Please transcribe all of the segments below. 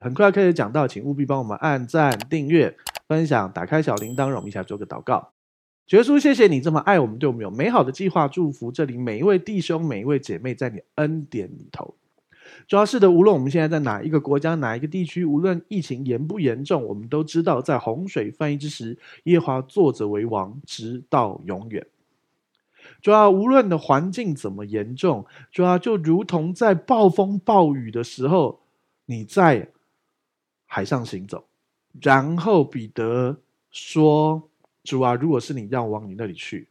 很快要开始讲到，请务必帮我们按赞、订阅、分享、打开小铃铛，让我们一起来做个祷告。耶稣，谢谢你这么爱我们，对我们有美好的计划，祝福这里每一位弟兄、每一位姐妹，在你恩典里头。主要是的，无论我们现在在哪一个国家、哪一个地区，无论疫情严不严重，我们都知道，在洪水泛溢之时，耶和华坐着为王，直到永远。主要无论的环境怎么严重，主要就如同在暴风暴雨的时候，你在海上行走，然后彼得说：“主啊，如果是你让我往你那里去。”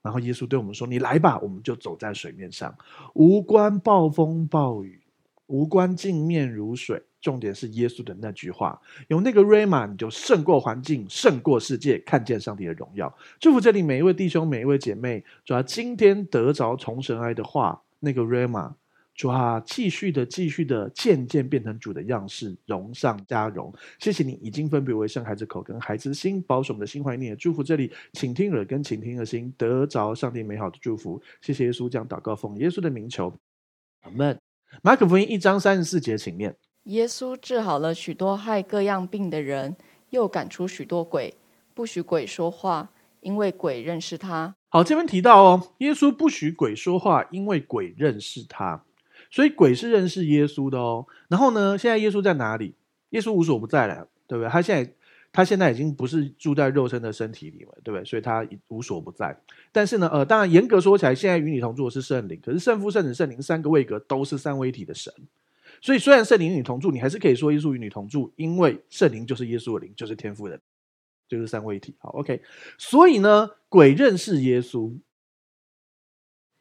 然后耶稣对我们说：“你来吧，我们就走在水面上，无关暴风暴雨。”无关镜面如水，重点是耶稣的那句话，有那个 Rhema 你就胜过环境，胜过世界，看见上帝的荣耀。祝福这里每一位弟兄，每一位姐妹，主啊，今天得着从神来的话，那个 Rhema，主啊，继续的，继续的，渐渐变成主的样式，荣上加荣。谢谢你已经分别为圣孩子口跟孩子心，保守我们的心怀念。祝福这里请听耳跟倾听的心，得着上帝美好的祝福。谢谢耶稣，将祷告奉耶稣的名求，阿门。马可福音一章三十四节，请念：耶稣治好了许多害各样病的人，又赶出许多鬼，不许鬼说话，因为鬼认识他。好，这边提到哦，耶稣不许鬼说话，因为鬼认识他，所以鬼是认识耶稣的哦。然后呢，现在耶稣在哪里？耶稣无所不在了，对不对？他现在。他现在已经不是住在肉身的身体里了，对不对？所以他无所不在。但是呢，呃，当然严格说起来，现在与你同住的是圣灵。可是圣父、圣子、圣灵三个位格都是三位一体的神。所以虽然圣灵与你同住，你还是可以说耶稣与你同住，因为圣灵就是耶稣的灵，就是天父的，就是三位一体。好，OK。所以呢，鬼认识耶稣，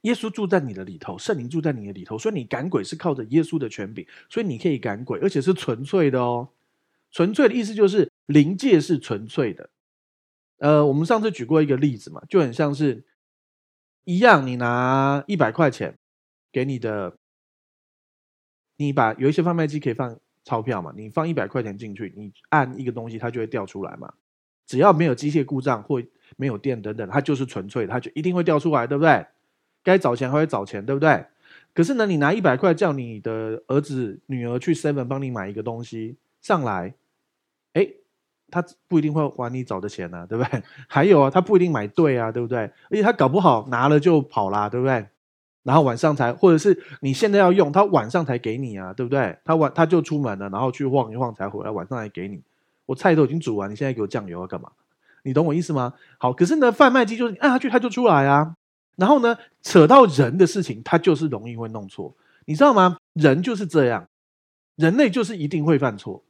耶稣住在你的里头，圣灵住在你的里头，所以你赶鬼是靠着耶稣的权柄，所以你可以赶鬼，而且是纯粹的哦。纯粹的意思就是灵界是纯粹的，呃，我们上次举过一个例子嘛，就很像是一样，你拿一百块钱给你的，你把有一些贩卖机可以放钞票嘛，你放一百块钱进去，你按一个东西，它就会掉出来嘛，只要没有机械故障或没有电等等，它就是纯粹的，它就一定会掉出来，对不对？该找钱还会找钱，对不对？可是呢，你拿一百块叫你的儿子女儿去 Seven 帮你买一个东西。上来，哎，他不一定会还你找的钱呢、对不对？还有啊，他不一定买对啊，对不对？而且他搞不好拿了就跑啦，对不对？然后晚上才，或者是你现在要用，他晚上才给你啊，对不对？他晚他就出门了，然后去晃一晃才回来，晚上才给你。我菜都已经煮完，你现在给我酱油要干嘛？你懂我意思吗？好，可是呢，贩卖机就是你按下去，他就出来啊。然后呢，扯到人的事情，他就是容易会弄错，你知道吗？人就是这样，人类就是一定会犯错。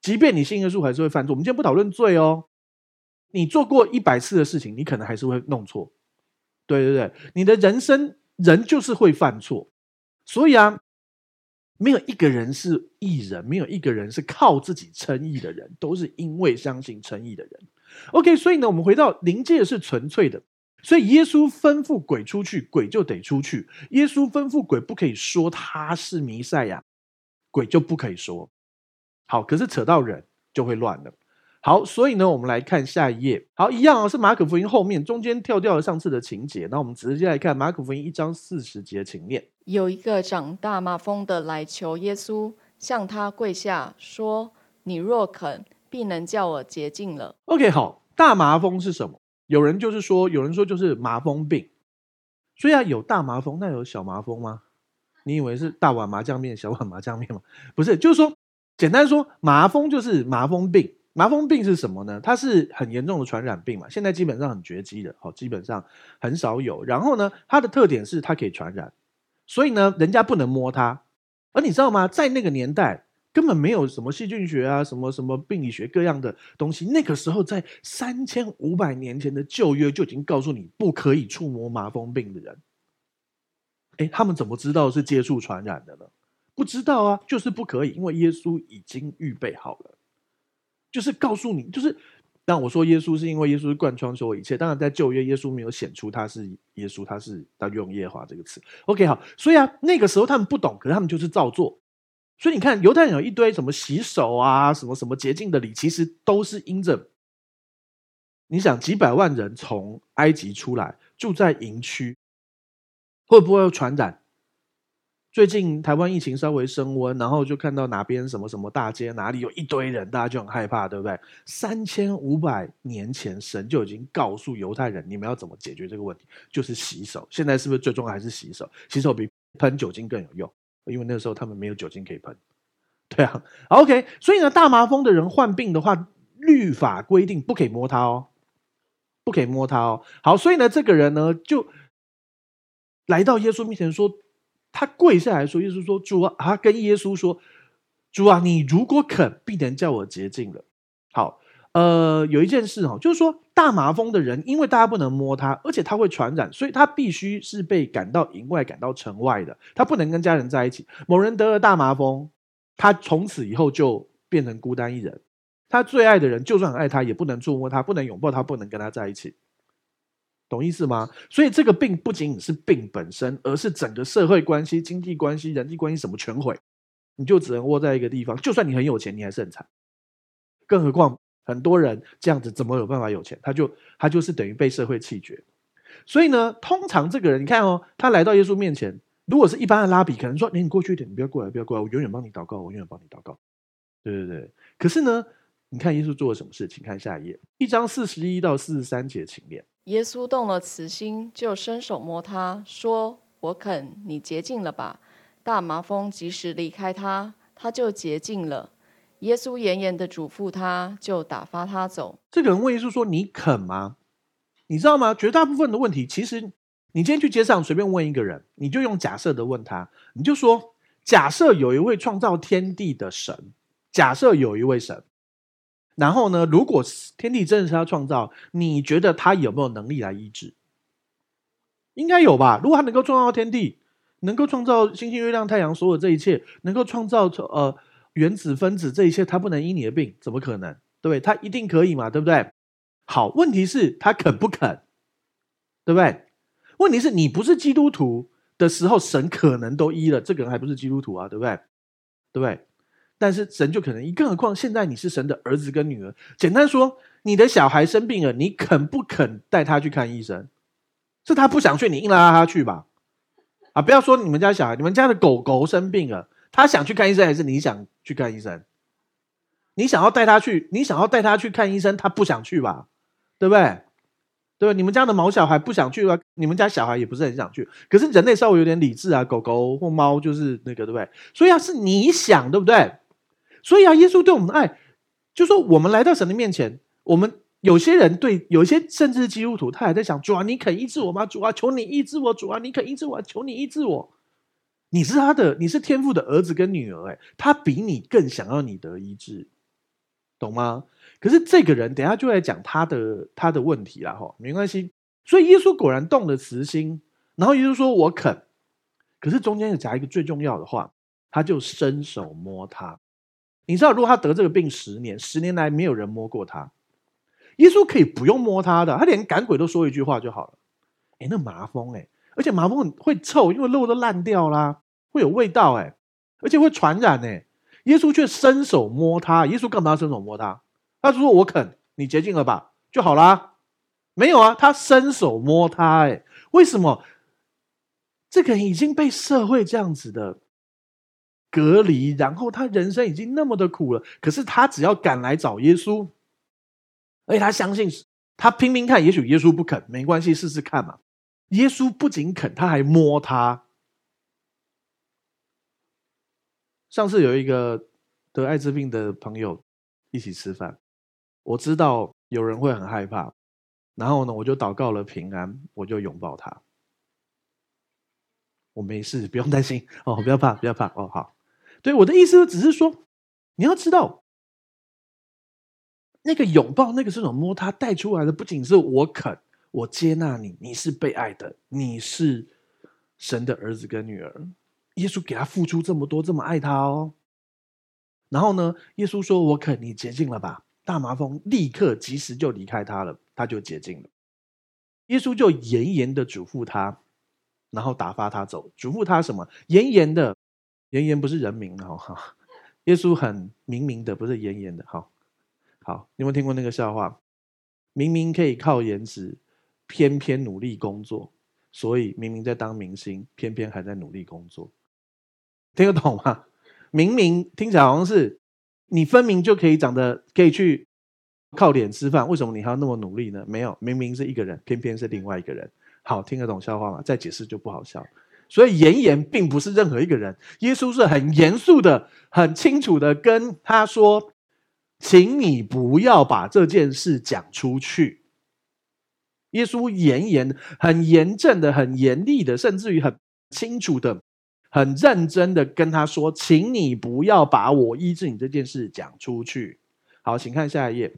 即便你信耶稣，还是会犯错。我们今天不讨论罪哦。你做过一百次的事情，你可能还是会弄错。对对对，你的人生人就是会犯错。所以啊，没有一个人是艺人，没有一个人是靠自己称义的人，都是因为相信称义的人。OK，所以呢，我们回到灵界是纯粹的。所以耶稣吩咐鬼出去，鬼就得出去。耶稣吩咐鬼不可以说他是弥赛亚，鬼就不可以说。好，可是扯到人就会乱了。好，所以呢，我们来看下一页。好，一样哦，是马可福音后面中间跳掉了上次的情节。那我们直接来看马可福音一章四十节，情面：有一个长大麻风的来求耶稣，向他跪下说：“你若肯，必能叫我洁净了。” OK，好，大麻风是什么？有人就是说，有人说就是麻风病。所以啊，有大麻风，那有小麻风吗？你以为是大碗麻酱面、小碗麻酱面吗？不是，就是说。简单说，麻风就是麻风病。麻风病是什么呢？它是很严重的传染病嘛，现在基本上很绝迹的，好，基本上很少有。然后呢，它的特点是它可以传染，所以呢，人家不能摸它。而你知道吗？在那个年代，根本没有什么细菌学啊，什么什么病理学各样的东西。那个时候，在三千五百年前的旧约就已经告诉你，不可以触摸麻风病的人。哎，他们怎么知道是接触传染的呢？不知道啊，就是不可以，因为耶稣已经预备好了，就是告诉你，就是当我说耶稣是因为耶稣是贯穿所有一切。当然，在旧约，耶稣没有显出他是耶稣，他是他用耶华这个词。OK，好，所以啊，那个时候他们不懂，可是他们就是照做。所以你看，犹太人有一堆什么洗手啊，什么什么洁净的礼，其实都是因着你想几百万人从埃及出来，住在营区，会不会传染？最近台湾疫情稍微升温，然后就看到哪边什么什么大街哪里有一堆人，大家就很害怕，对不对？三千五百年前，神就已经告诉犹太人，你们要怎么解决这个问题，就是洗手。现在是不是最重要还是洗手？洗手比喷酒精更有用，因为那时候他们没有酒精可以喷。对啊，OK。所以呢，大麻风的人患病的话，律法规定不可以摸他哦，不可以摸他哦。好，所以呢，这个人呢就来到耶稣面前说。他跪下来说：“耶稣说，主啊，他跟耶稣说，主啊，你如果肯，必能叫我洁净了。”好，呃，有一件事哈，就是说大麻风的人，因为大家不能摸他，而且他会传染，所以他必须是被赶到营外、赶到城外的，他不能跟家人在一起。某人得了大麻风，他从此以后就变成孤单一人，他最爱的人就算很爱他，也不能触摸他，不能拥抱他，不能跟他在一起。懂意思吗？所以这个病不仅仅是病本身，而是整个社会关系、经济关系、人际关系什么全毁，你就只能窝在一个地方。就算你很有钱，你还是很惨。更何况很多人这样子怎么有办法有钱？他就他就是等于被社会弃绝。所以呢，通常这个人，你看哦，他来到耶稣面前，如果是一般的拉比，可能说：“你过去一点，你不要过来，不要过来，我永远帮你祷告，我永远帮你祷告。”对对对。可是呢，你看耶稣做了什么事？请看下一页，一章四十一到四十三节，请念。耶稣动了慈心，就伸手摸他，说：“我肯，你洁净了吧。”大麻风即时离开他，他就洁净了。耶稣严严的嘱咐他，就打发他走。这个人问耶稣说：“你肯吗？”你知道吗？绝大部分的问题，其实你今天去街上随便问一个人，你就用假设的问他，你就说：“假设有一位创造天地的神，假设有一位神。”然后呢，如果天地真的是他创造，你觉得他有没有能力来医治？应该有吧。如果他能够创造天地，能够创造星星、月亮、太阳，所有这一切，能够创造呃原子、分子这一切，他不能医你的病，怎么可能？对不对？他一定可以嘛，对不对？好，问题是他肯不肯？对不对？问题是你不是基督徒的时候，神可能都医了，这个人还不是基督徒啊，对不对？对不对？但是神就可能医，更何况现在你是神的儿子跟女儿。简单说，你的小孩生病了，你肯不肯带他去看医生？是他不想去，你硬拉他去吧？啊，不要说你们家小孩，你们家的狗狗生病了，他想去看医生，还是你想去看医生？你想要带他去，你想要带他去看医生，他不想去吧？对不对？对吧？你们家的毛小孩不想去吧，你们家小孩也不是很想去。可是人类稍微有点理智啊，狗狗或猫就是那个，对不对？所以要是你想，对不对？所以啊，耶稣对我们的爱，就说我们来到神的面前，我们有些人对，有些甚至是基督徒，他还在想：主啊，你肯医治我吗？主啊，求你医治我！主啊，你肯医治我？求你医治我！你是他的，你是天父的儿子跟女儿，哎，他比你更想要你得医治，懂吗？可是这个人，等下就来讲他的他的问题了，哈，没关系。所以耶稣果然动了慈心，然后耶稣说：“我肯。”可是中间有夹一个最重要的话，他就伸手摸他。你知道，如果他得这个病十年，十年来没有人摸过他，耶稣可以不用摸他的，他连赶鬼都说一句话就好了。哎，那麻风哎，而且麻风会臭，因为肉都烂掉啦，会有味道哎，而且会传染哎。耶稣却伸手摸他，耶稣干嘛要伸手摸他？他说：“我肯，你洁净了吧，就好啦。”没有啊，他伸手摸他哎，为什么？这个人已经被社会这样子的。隔离，然后他人生已经那么的苦了，可是他只要敢来找耶稣，而且他相信，他拼命看，也许耶稣不肯，没关系，试试看嘛。耶稣不仅肯，他还摸他。上次有一个得艾滋病的朋友一起吃饭，我知道有人会很害怕，然后呢，我就祷告了平安，我就拥抱他。我没事，不用担心哦，不要怕，不要怕哦，好。对，我的意思只是说，你要知道，那个拥抱，那个是种摸他带出来的，不仅是我肯，我接纳你，你是被爱的，你是神的儿子跟女儿。耶稣给他付出这么多，这么爱他哦。然后呢，耶稣说：“我肯，你洁净了吧。”大麻风立刻及时就离开他了，他就洁净了。耶稣就严严的嘱咐他，然后打发他走。嘱咐他什么？严严的。严严不是人名哈，耶稣很明明的，不是严严的。好，好，你有没有听过那个笑话？明明可以靠颜值，偏偏努力工作，所以明明在当明星，偏偏还在努力工作。听得懂吗？明明听起来好像是你分明就可以长得可以去靠脸吃饭，为什么你还要那么努力呢？没有，明明是一个人，偏偏是另外一个人。好，听得懂笑话吗？再解释就不好笑。所以严严并不是任何一个人，耶稣是很严肃的、很清楚的跟他说：“请你不要把这件事讲出去。”耶稣严严、很严正的、很严厉的，甚至于很清楚的、很认真的跟他说：“请你不要把我医治你这件事讲出去。”好，请看下一页。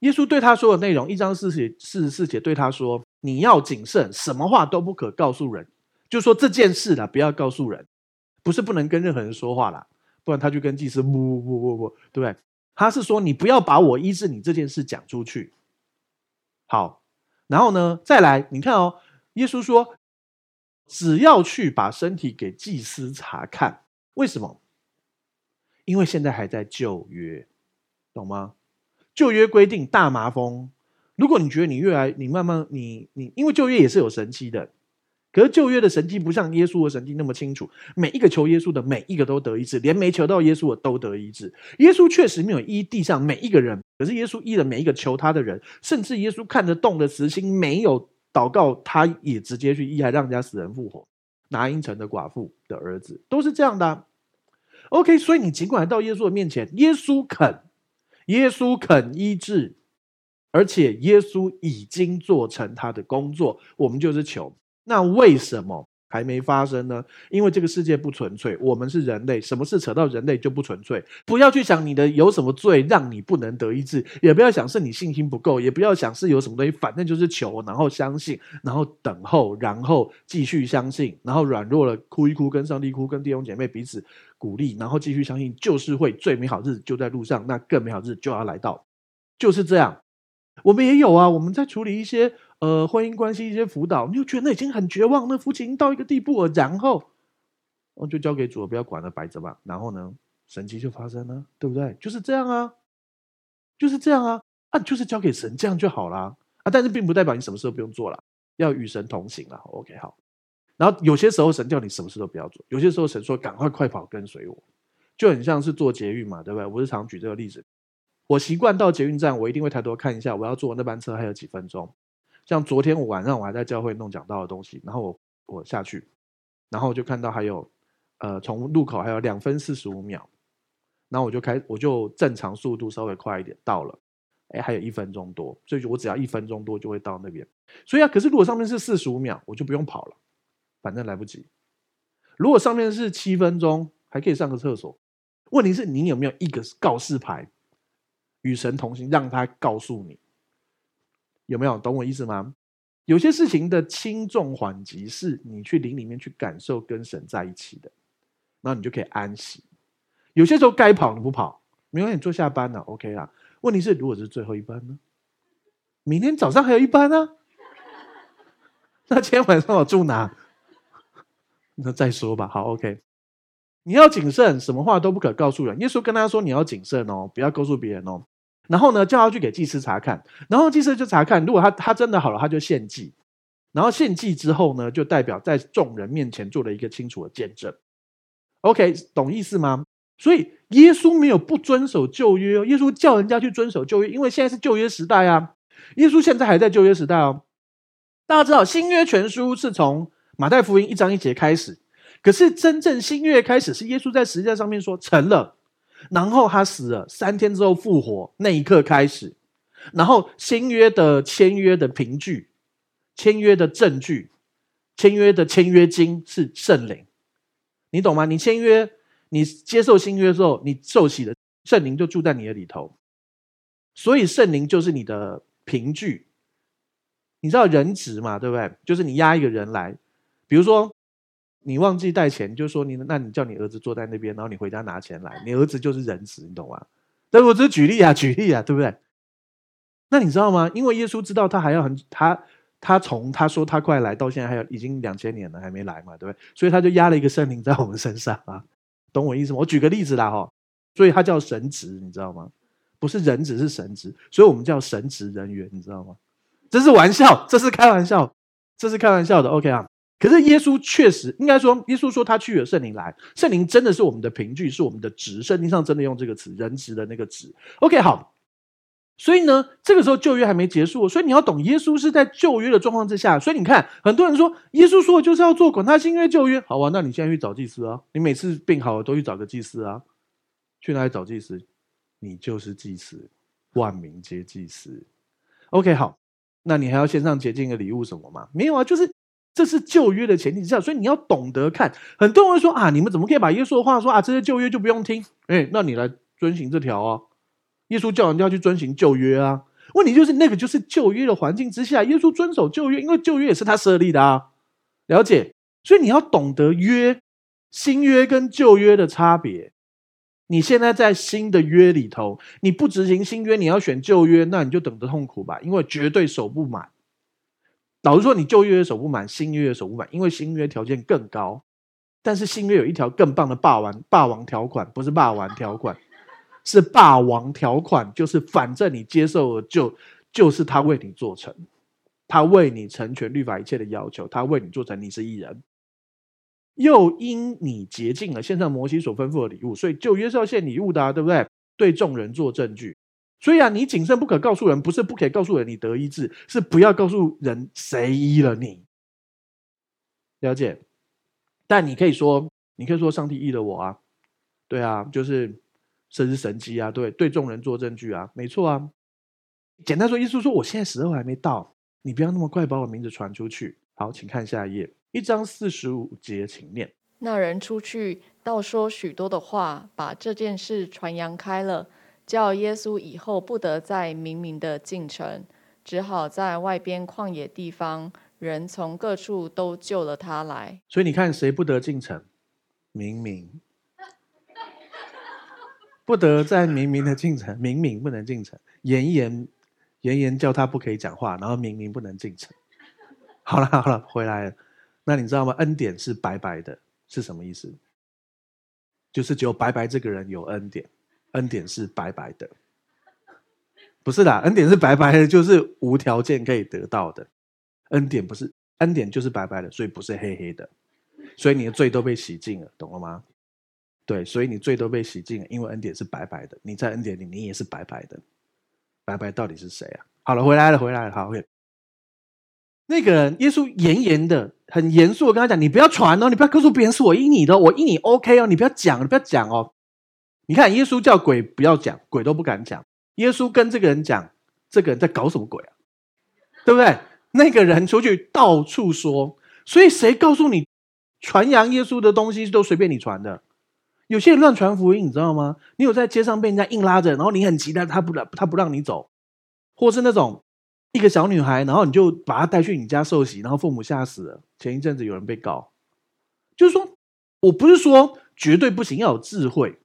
耶稣对他说的内容，一章四十四十四节对他说：“你要谨慎，什么话都不可告诉人。”就说这件事啦，不要告诉人，不是不能跟任何人说话啦，不然他就跟祭司不不不不不，对不对？他是说你不要把我医治你这件事讲出去。好，然后呢，再来，你看哦，耶稣说，只要去把身体给祭司查看，为什么？因为现在还在旧约，懂吗？旧约规定大麻风，如果你觉得你越来，你慢慢，你你，因为旧约也是有神迹的。可是旧约的神迹不像耶稣的神迹那么清楚，每一个求耶稣的每一个都得医治，连没求到耶稣的都得医治。耶稣确实没有医地上每一个人，可是耶稣医了每一个求他的人，甚至耶稣看得动的慈心，没有祷告，他也直接去医，还让人家死人复活。拿因城的寡妇的儿子都是这样的啊。OK，所以你尽管到耶稣的面前，耶稣肯，耶稣肯医治，而且耶稣已经做成他的工作，我们就是求。那为什么还没发生呢？因为这个世界不纯粹，我们是人类，什么事扯到人类就不纯粹。不要去想你的有什么罪让你不能得医治，也不要想是你信心不够，也不要想是有什么东西，反正就是求，然后相信，然后等候，然后继续相信，然后软弱了哭一哭，跟上帝哭，跟弟兄姐妹彼此鼓励，然后继续相信，就是会最美好日子就在路上，那更美好日子就要来到，就是这样。我们也有啊，我们在处理一些。呃，婚姻关系一些辅导，你就觉得那已经很绝望，那夫妻已经到一个地步了，然后我就交给主了，不要管了，摆着吧。然后呢，神奇就发生了，对不对？就是这样啊，就是这样啊，啊，就是交给神，这样就好了啊。但是并不代表你什么事都不用做了，要与神同行了。OK，好。然后有些时候神叫你什么事都不要做，有些时候神说赶快快跑跟随我，就很像是坐捷运嘛，对不对？我是常举这个例子，我习惯到捷运站，我一定会抬头看一下，我要坐那班车还有几分钟。像昨天我晚上我还在教会弄讲道的东西，然后我我下去，然后我就看到还有，呃，从路口还有两分四十五秒，然后我就开我就正常速度稍微快一点到了，哎，还有一分钟多，所以我只要一分钟多就会到那边。所以啊，可是如果上面是四十五秒，我就不用跑了，反正来不及。如果上面是七分钟，还可以上个厕所。问题是你有没有一个告示牌，与神同行，让他告诉你。有没有懂我意思吗？有些事情的轻重缓急是你去灵里面去感受跟神在一起的，那你就可以安息。有些时候该跑你不跑，没关系，你坐下班了，OK 啦。问题是如果是最后一班呢？明天早上还有一班呢？那今天晚上我住哪？那再说吧。好，OK。你要谨慎，什么话都不可告诉人。耶稣跟他说：“你要谨慎哦，不要告诉别人哦。”然后呢，叫他去给祭司查看，然后祭司就查看，如果他他真的好了，他就献祭，然后献祭之后呢，就代表在众人面前做了一个清楚的见证。OK，懂意思吗？所以耶稣没有不遵守旧约哦，耶稣叫人家去遵守旧约，因为现在是旧约时代啊。耶稣现在还在旧约时代哦。大家知道新约全书是从马太福音一章一节开始，可是真正新约开始是耶稣在十字架上面说成了。然后他死了三天之后复活，那一刻开始，然后新约的签约的凭据、签约的证据、签约的签约金是圣灵，你懂吗？你签约，你接受新约之后，你受洗的圣灵就住在你的里头，所以圣灵就是你的凭据。你知道人质嘛？对不对？就是你押一个人来，比如说。你忘记带钱，就说你，那你叫你儿子坐在那边，然后你回家拿钱来。你儿子就是人质，你懂吗？但我只是举例啊，举例啊，对不对？那你知道吗？因为耶稣知道他还要很，他他从他说他快来到现在还有已经两千年了，还没来嘛，对不对？所以他就压了一个圣灵在我们身上啊，懂我意思吗？我举个例子啦哈，所以他叫神职，你知道吗？不是人职，是神职，所以我们叫神职人员，你知道吗？这是玩笑，这是开玩笑，这是开玩笑的。OK 啊。可是耶稣确实应该说，耶稣说他去了，圣灵来，圣灵真的是我们的凭据，是我们的职。圣经上真的用这个词，人职的那个职。OK，好。所以呢，这个时候旧约还没结束，所以你要懂，耶稣是在旧约的状况之下。所以你看，很多人说耶稣说的就是要做，管他新约旧约。好啊，那你现在去找祭司啊，你每次病好了都去找个祭司啊，去哪里找祭司？你就是祭司，万民皆祭司。OK，好，那你还要献上洁净的礼物什么吗？没有啊，就是这是旧约的前提之下，所以你要懂得看。很多人会说啊，你们怎么可以把耶稣的话说啊，这些旧约就不用听？哎，那你来遵循这条啊。耶稣叫人家去遵循旧约啊，问题就是那个就是旧约的环境之下，耶稣遵守旧约，因为旧约也是他设立的啊，了解？所以你要懂得约新约跟旧约的差别。你现在在新的约里头，你不执行新约，你要选旧约，那你就等着痛苦吧，因为绝对守不满。老实说，你旧约守不满，新约守不满，因为新约条件更高，但是新约有一条更棒的霸王霸王条款，不是霸王条款。是霸王条款，就是反正你接受了就，就是他为你做成，他为你成全律法一切的要求，他为你做成，你是义人。又因你竭尽了，献上摩西所吩咐的礼物，所以旧约是要献礼物的啊，对不对？对众人做证据。所以啊，你谨慎不可告诉人，不是不可以告诉人你得医治，是不要告诉人谁医了你。了解？但你可以说，你可以说上帝医了我啊，对啊，就是。神是神迹啊！对，对众人做证据啊，没错啊。简单说，耶稣说：“我现在时候还没到，你不要那么快把我名字传出去。”好，请看下一页，一章四十五节，请念。那人出去，倒说许多的话，把这件事传扬开了，叫耶稣以后不得再明明的进城，只好在外边旷野地方，人从各处都救了他来。所以你看，谁不得进城？明明。不得再明明的进城，明明不能进城，严严严严叫他不可以讲话，然后明明不能进城。好了好了，回来了。那你知道吗？恩典是白白的，是什么意思？就是只有白白这个人有恩典，恩典是白白的，不是的，恩典是白白的，就是无条件可以得到的。恩典不是，恩典就是白白的，所以不是黑黑的，所以你的罪都被洗净了，懂了吗？对，所以你罪都被洗净了，因为恩典是白白的。你在恩典里，你也是白白的。白白到底是谁啊？好了，回来了，回来了。好，OK。那个，耶稣严严的、很严肃的跟他讲：“你不要传哦，你不要告诉别人是我医你的，我医你 OK 哦，你不要讲，你不要讲哦。”你看，耶稣叫鬼不要讲，鬼都不敢讲。耶稣跟这个人讲：“这个人在搞什么鬼啊？对不对？”那个人出去到处说，所以谁告诉你传扬耶稣的东西都随便你传的？有些人乱传福音，你知道吗？你有在街上被人家硬拉着，然后你很急，但他不让，他不让你走，或是那种一个小女孩，然后你就把她带去你家受洗，然后父母吓死了。前一阵子有人被告，就是说我不是说绝对不行，要有智慧，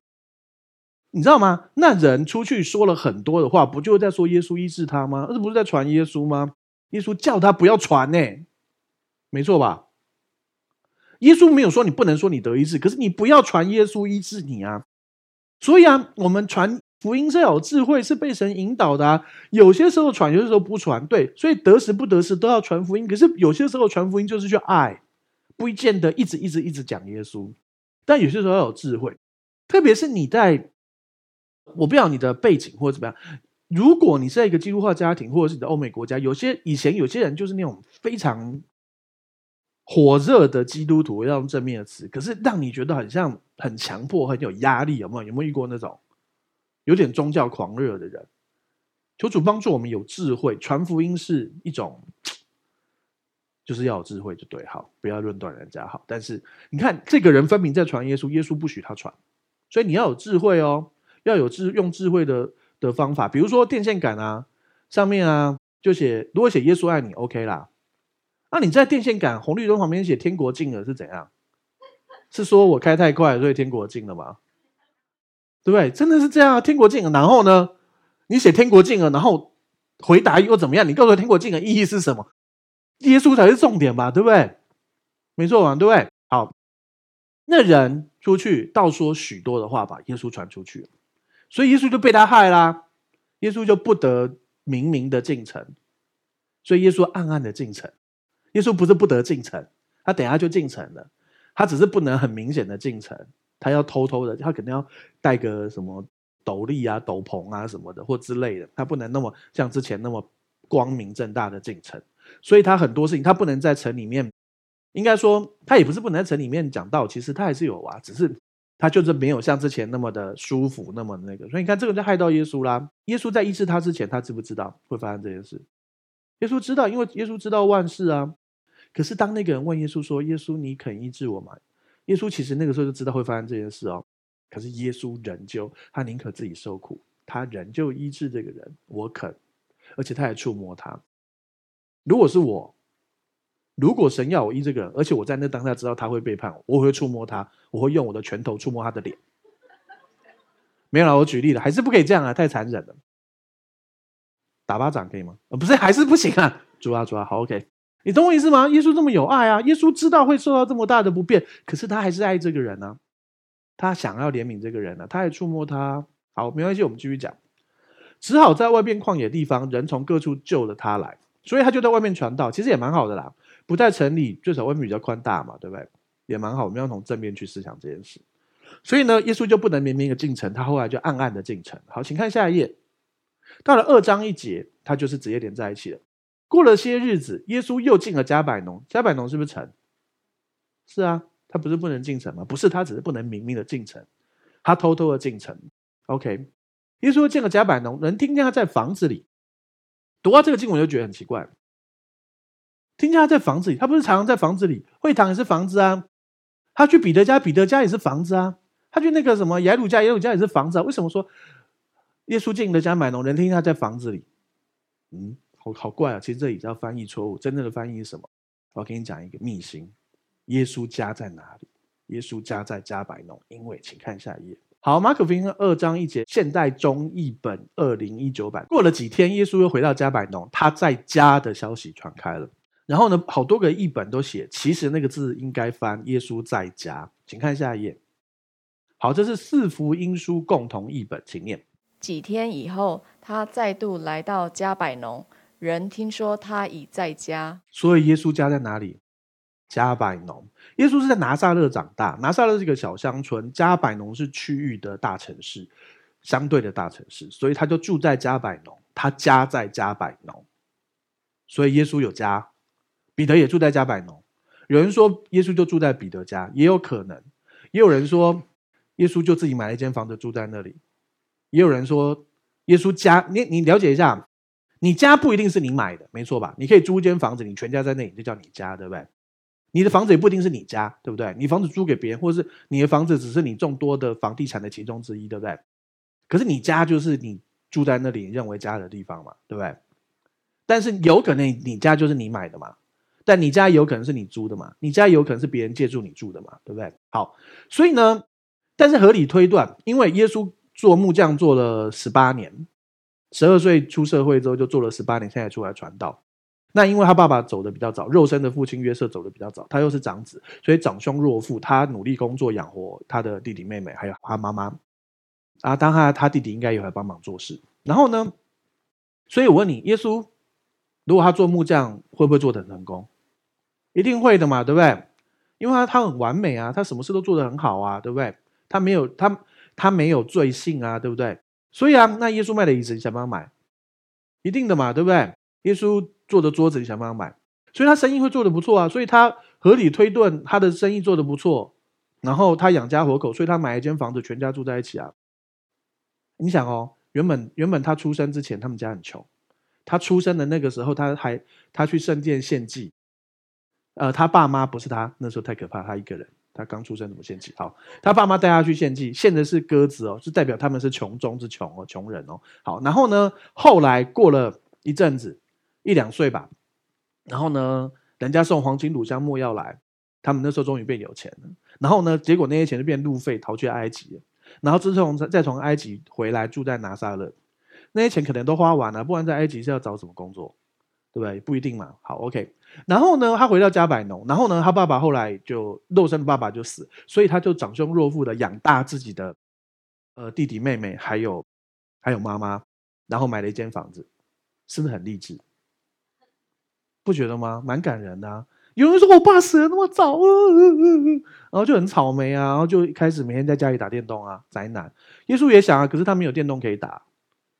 你知道吗？那人出去说了很多的话，不就是在说耶稣医治他吗？那不是在传耶稣吗？耶稣叫他不要传呢，没错吧？耶稣没有说你不能说你得医治，可是你不要传耶稣医治你啊！所以啊，我们传福音是要有智慧，是被神引导的啊。有些时候传，有些时候不传，对，所以得时不得时都要传福音。可是有些时候传福音就是去爱，不见得一直一直一直讲耶稣。但有些时候要有智慧，特别是你在，我不知道你的背景或者怎么样。如果你是在一个基督化家庭，或者是你的欧美国家，有些以前有些人就是那种非常。火热的基督徒要用正面的词，可是让你觉得很像很强迫、很有压力，有没有？有没有遇过那种有点宗教狂热的人？求主帮助我们有智慧，传福音是一种，就是要有智慧就对，好，不要论断人家好。但是你看，这个人分明在传耶稣，耶稣不许他传，所以你要有智慧哦，要有智用智慧的的方法，比如说电线杆啊，上面啊就写，如果写耶稣爱你，OK 啦。那、你在电线杆红绿灯旁边写“天国近了”是怎样？是说我开太快，所以天国近了吗？对不对？真的是这样啊！天国近了，然后呢？你写“天国近了”，然后回答又怎么样？你告诉我“天国近了”意义是什么？耶稣才是重点吧？对不对？没错嘛，对不对？好，那人出去倒说许多的话，把耶稣传出去，所以耶稣就被他害啦。耶稣就不得明明的进城，所以耶稣暗暗的进城。耶稣不是不得进城，他等下就进城了，他只是不能很明显的进城，他要偷偷的，他肯定要带个什么斗笠啊、斗篷啊什么的或之类的，他不能那么像之前那么光明正大的进城，所以他很多事情他不能在城里面，应该说他也不是不能在城里面讲道，其实他还是有啊，只是他就是没有像之前那么的舒服，那么那个，所以你看这个就害到耶稣啦。耶稣在医治他之前，他知不知道会发生这件事？耶稣知道，因为耶稣知道万事啊。可是当那个人问耶稣说：“耶稣，你肯医治我吗？”耶稣其实那个时候就知道会发生这件事哦。可是耶稣仍旧，他宁可自己受苦，他仍旧医治这个人。我肯，而且他还触摸他。如果是我，如果神要我医这个人，而且我在那当下知道他会背叛我，我会触摸他，我会用我的拳头触摸他的脸。没有了，我举例了，还是不可以这样啊，太残忍了。打巴掌可以吗？呃，不是，还是不行啊。主啊，主啊，好，OK。你懂我意思吗？耶稣这么有爱啊，耶稣知道会受到这么大的不便，可是他还是爱这个人呢、啊，他想要怜悯这个人呢、啊，他还触摸他。好，没关系，我们继续讲。只好在外边旷野地方，人从各处救了他来，所以他就在外面传道，其实也蛮好的啦。不在城里，最少外面比较宽大嘛，对不对？也蛮好，我们要从正面去思想这件事。所以呢，耶稣就不能明明的进城，他后来就暗暗的进城。好，请看下一页，到了二章一节，他就是直接连在一起了。过了些日子，耶稣又进了加百农。加百农是不是城？是啊，他不是不能进城吗？不是，他只是不能明明的进城，他偷偷的进城。OK，耶稣进了加百农，人听见他在房子里。读到这个经文就觉得很奇怪，听见他在房子里，他不是常常在房子里？会堂也是房子啊，他去彼得家，彼得家也是房子啊，他去那个什么雅鲁家，雅鲁家也是房子啊。为什么说耶稣进的家买农，人听见他在房子里？嗯。好好怪啊！其实这里叫翻译错误，真正的翻译是什么？我要给你讲一个秘辛：耶稣家在哪里？耶稣家在加百农。因为，请看下一页。好，马可福音二章一节，现代中译本二零一九版。过了几天，耶稣又回到加百农，他在家的消息传开了。然后呢，好多个译本都写，其实那个字应该翻耶稣在家。请看下一页。好，这是四福音书共同译本，请念。几天以后，他再度来到加百农。人听说他已在家，所以耶稣家在哪里？加百农。耶稣是在拿撒勒长大，拿撒勒是一个小乡村，加百农是区域的大城市，相对的大城市，所以他就住在加百农，他家在加百农，所以耶稣有家。彼得也住在加百农，有人说耶稣就住在彼得家，也有可能，也有人说耶稣就自己买了一间房子住在那里，也有人说耶稣家，你你了解一下。你家不一定是你买的，没错吧？你可以租一间房子，你全家在那里就叫你家，对不对？你的房子也不一定是你家，对不对？你房子租给别人，或者是你的房子只是你众多的房地产的其中之一，对不对？可是你家就是你住在那里认为家的地方嘛，对不对？但是有可能你家就是你买的嘛，但你家有可能是你租的嘛，你家有可能是别人借住你住的嘛，对不对？好，所以呢，但是合理推断，因为耶稣做木匠做了十八年。十二岁出社会之后就做了十八年，现在出来传道。那因为他爸爸走的比较早，肉身的父亲约瑟走的比较早，他又是长子，所以长兄若父，他努力工作养活他的弟弟妹妹，还有他妈妈。啊，当他他弟弟应该也会帮忙做事。然后呢，所以我问你，耶稣如果他做木匠，会不会做得很成功？一定会的嘛，对不对？因为他他很完美啊，他什么事都做得很好啊，对不对？他没有他他没有罪性啊，对不对？所以啊，那耶稣卖的椅子，你想不想买？一定的嘛，对不对？耶稣做的桌子，你想不想买？所以他生意会做得不错啊。所以他合理推断，他的生意做得不错，然后他养家活口，所以他买一间房子，全家住在一起啊。你想哦，原本原本他出生之前，他们家很穷。他出生的那个时候，他还他去圣殿献祭，呃，他爸妈不是他，那时候太可怕，他一个人。他刚出生怎么献祭？好，他爸妈带他去献祭，献的是鸽子哦，是代表他们是穷中之穷哦，穷人哦。好，然后呢，后来过了一阵子，一两岁吧，然后呢，人家送黄金、乳香、没药来，他们那时候终于变有钱了。然后呢，结果那些钱就变路费，逃去埃及了。然后自从再从埃及回来，住在拿撒勒，那些钱可能都花完了，不然在埃及是要找什么工作？对不对？不一定嘛。好，OK。然后呢，他回到迦百农。然后呢，他爸爸后来就肉身爸爸就死，所以他就长兄若父的养大自己的呃弟弟妹妹，还有还有妈妈，然后买了一间房子，是不是很励志？不觉得吗？蛮感人的啊。有人说我爸死的那么早，啊，然后就很草莓啊，然后就开始每天在家里打电动啊，宅男。耶稣也想啊，可是他没有电动可以打。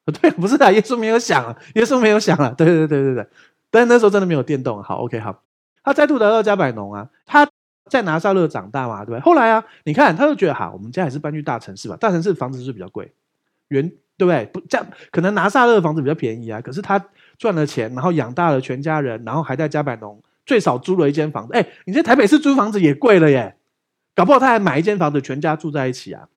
对，不是的，耶稣没有想啊，耶稣没有想啊，对对对对对。但那时候真的没有电动。好，OK，好。他再度来到加百农啊，他在拿撒勒长大嘛，对不对？后来啊，你看他就觉得好，我们家还是搬去大城市吧，大城市房子是比较贵，原对不对？不，这样可能拿撒勒的房子比较便宜啊。可是他赚了钱，然后养大了全家人，然后还在加百农最少租了一间房子。哎，你在台北市租房子也贵了耶，搞不好他还买一间房子，全家住在一起啊。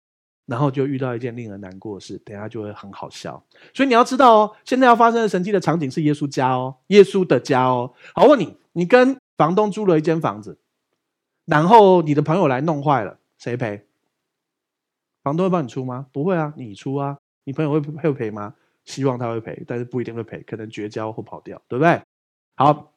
然后就遇到一件令人难过的事，等下就会很好笑。所以你要知道哦，现在要发生的神迹的场景是耶稣家哦，耶稣的家哦。好，问你，你跟房东租了一间房子，然后你的朋友来弄坏了，谁赔？房东会帮你出吗？不会啊，你出啊。你朋友会会赔吗？希望他会赔，但是不一定会赔，可能绝交或跑掉，对不对？好，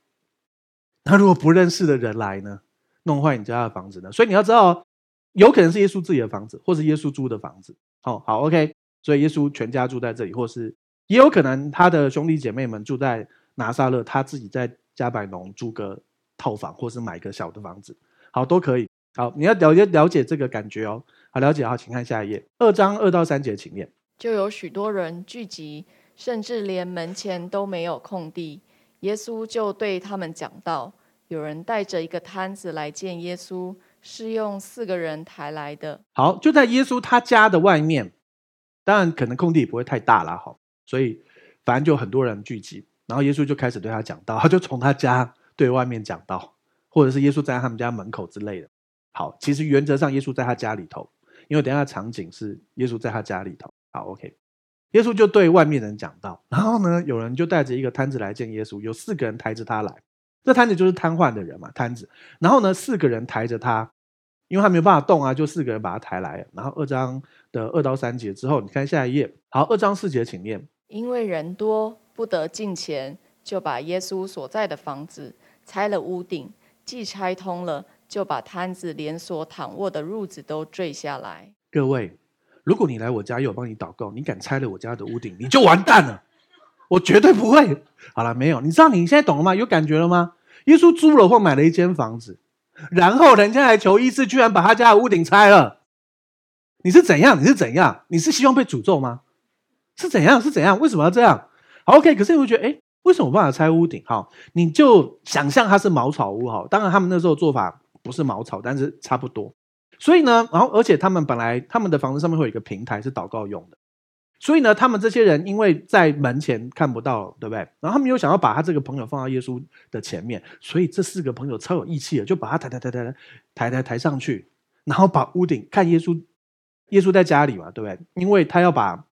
那如果不认识的人来呢，弄坏你家的房子呢？所以你要知道。有可能是耶稣自己的房子，或是耶稣租的房子。好，好，OK。所以耶稣全家住在这里，或是也有可能他的兄弟姐妹们住在拿撒勒，他自己在加百农租个套房，或是买个小的房子，好，都可以。好，你要了解了解这个感觉哦。好，了解。好，请看下一页，二章二到三节，请念。就有许多人聚集，甚至连门前都没有空地。耶稣就对他们讲道：有人带着一个摊子来见耶稣。是用四个人抬来的。好，就在耶稣他家的外面，当然可能空地也不会太大了，哈，所以反正就很多人聚集，然后耶稣就开始对他讲道，他就从他家对外面讲道，或者是耶稣站在他们家门口之类的。好，其实原则上耶稣在他家里头，因为等下场景是耶稣在他家里头。好，OK，耶稣就对外面人讲道，然后呢，有人就带着一个摊子来见耶稣，有四个人抬着他来。这摊子就是瘫痪的人嘛，瘫子。然后呢，四个人抬着他，因为他没有办法动啊，就四个人把他抬来。然后二章的二到三节之后，你看下一页。好，二章四节，请念。因为人多，不得进前，就把耶稣所在的房子拆了屋顶，既拆通了，就把瘫子连锁躺卧的褥子都坠下来。各位，如果你来我家，有帮你祷告，你敢拆了我家的屋顶，你就完蛋了。我绝对不会。好了，没有，你知道你现在懂了吗？有感觉了吗？耶稣租了或买了一间房子，然后人家来求医治，居然把他家的屋顶拆了。你是怎样？你是怎样？你是希望被诅咒吗？是怎样？是怎样？为什么要这样？好，OK。可是你会觉得，哎，为什么办法拆屋顶？好，你就想象它是茅草屋。好，当然他们那时候做法不是茅草，但是差不多。所以呢，然后而且他们本来他们的房子上面会有一个平台是祷告用的。所以呢，他们这些人因为在门前看不到，对不对？然后他们又想要把他这个朋友放到耶稣的前面，所以这四个朋友超有义气的，就把他抬抬抬抬抬抬抬上去，然后把屋顶看耶稣，耶稣在家里嘛，对不对？因为他要把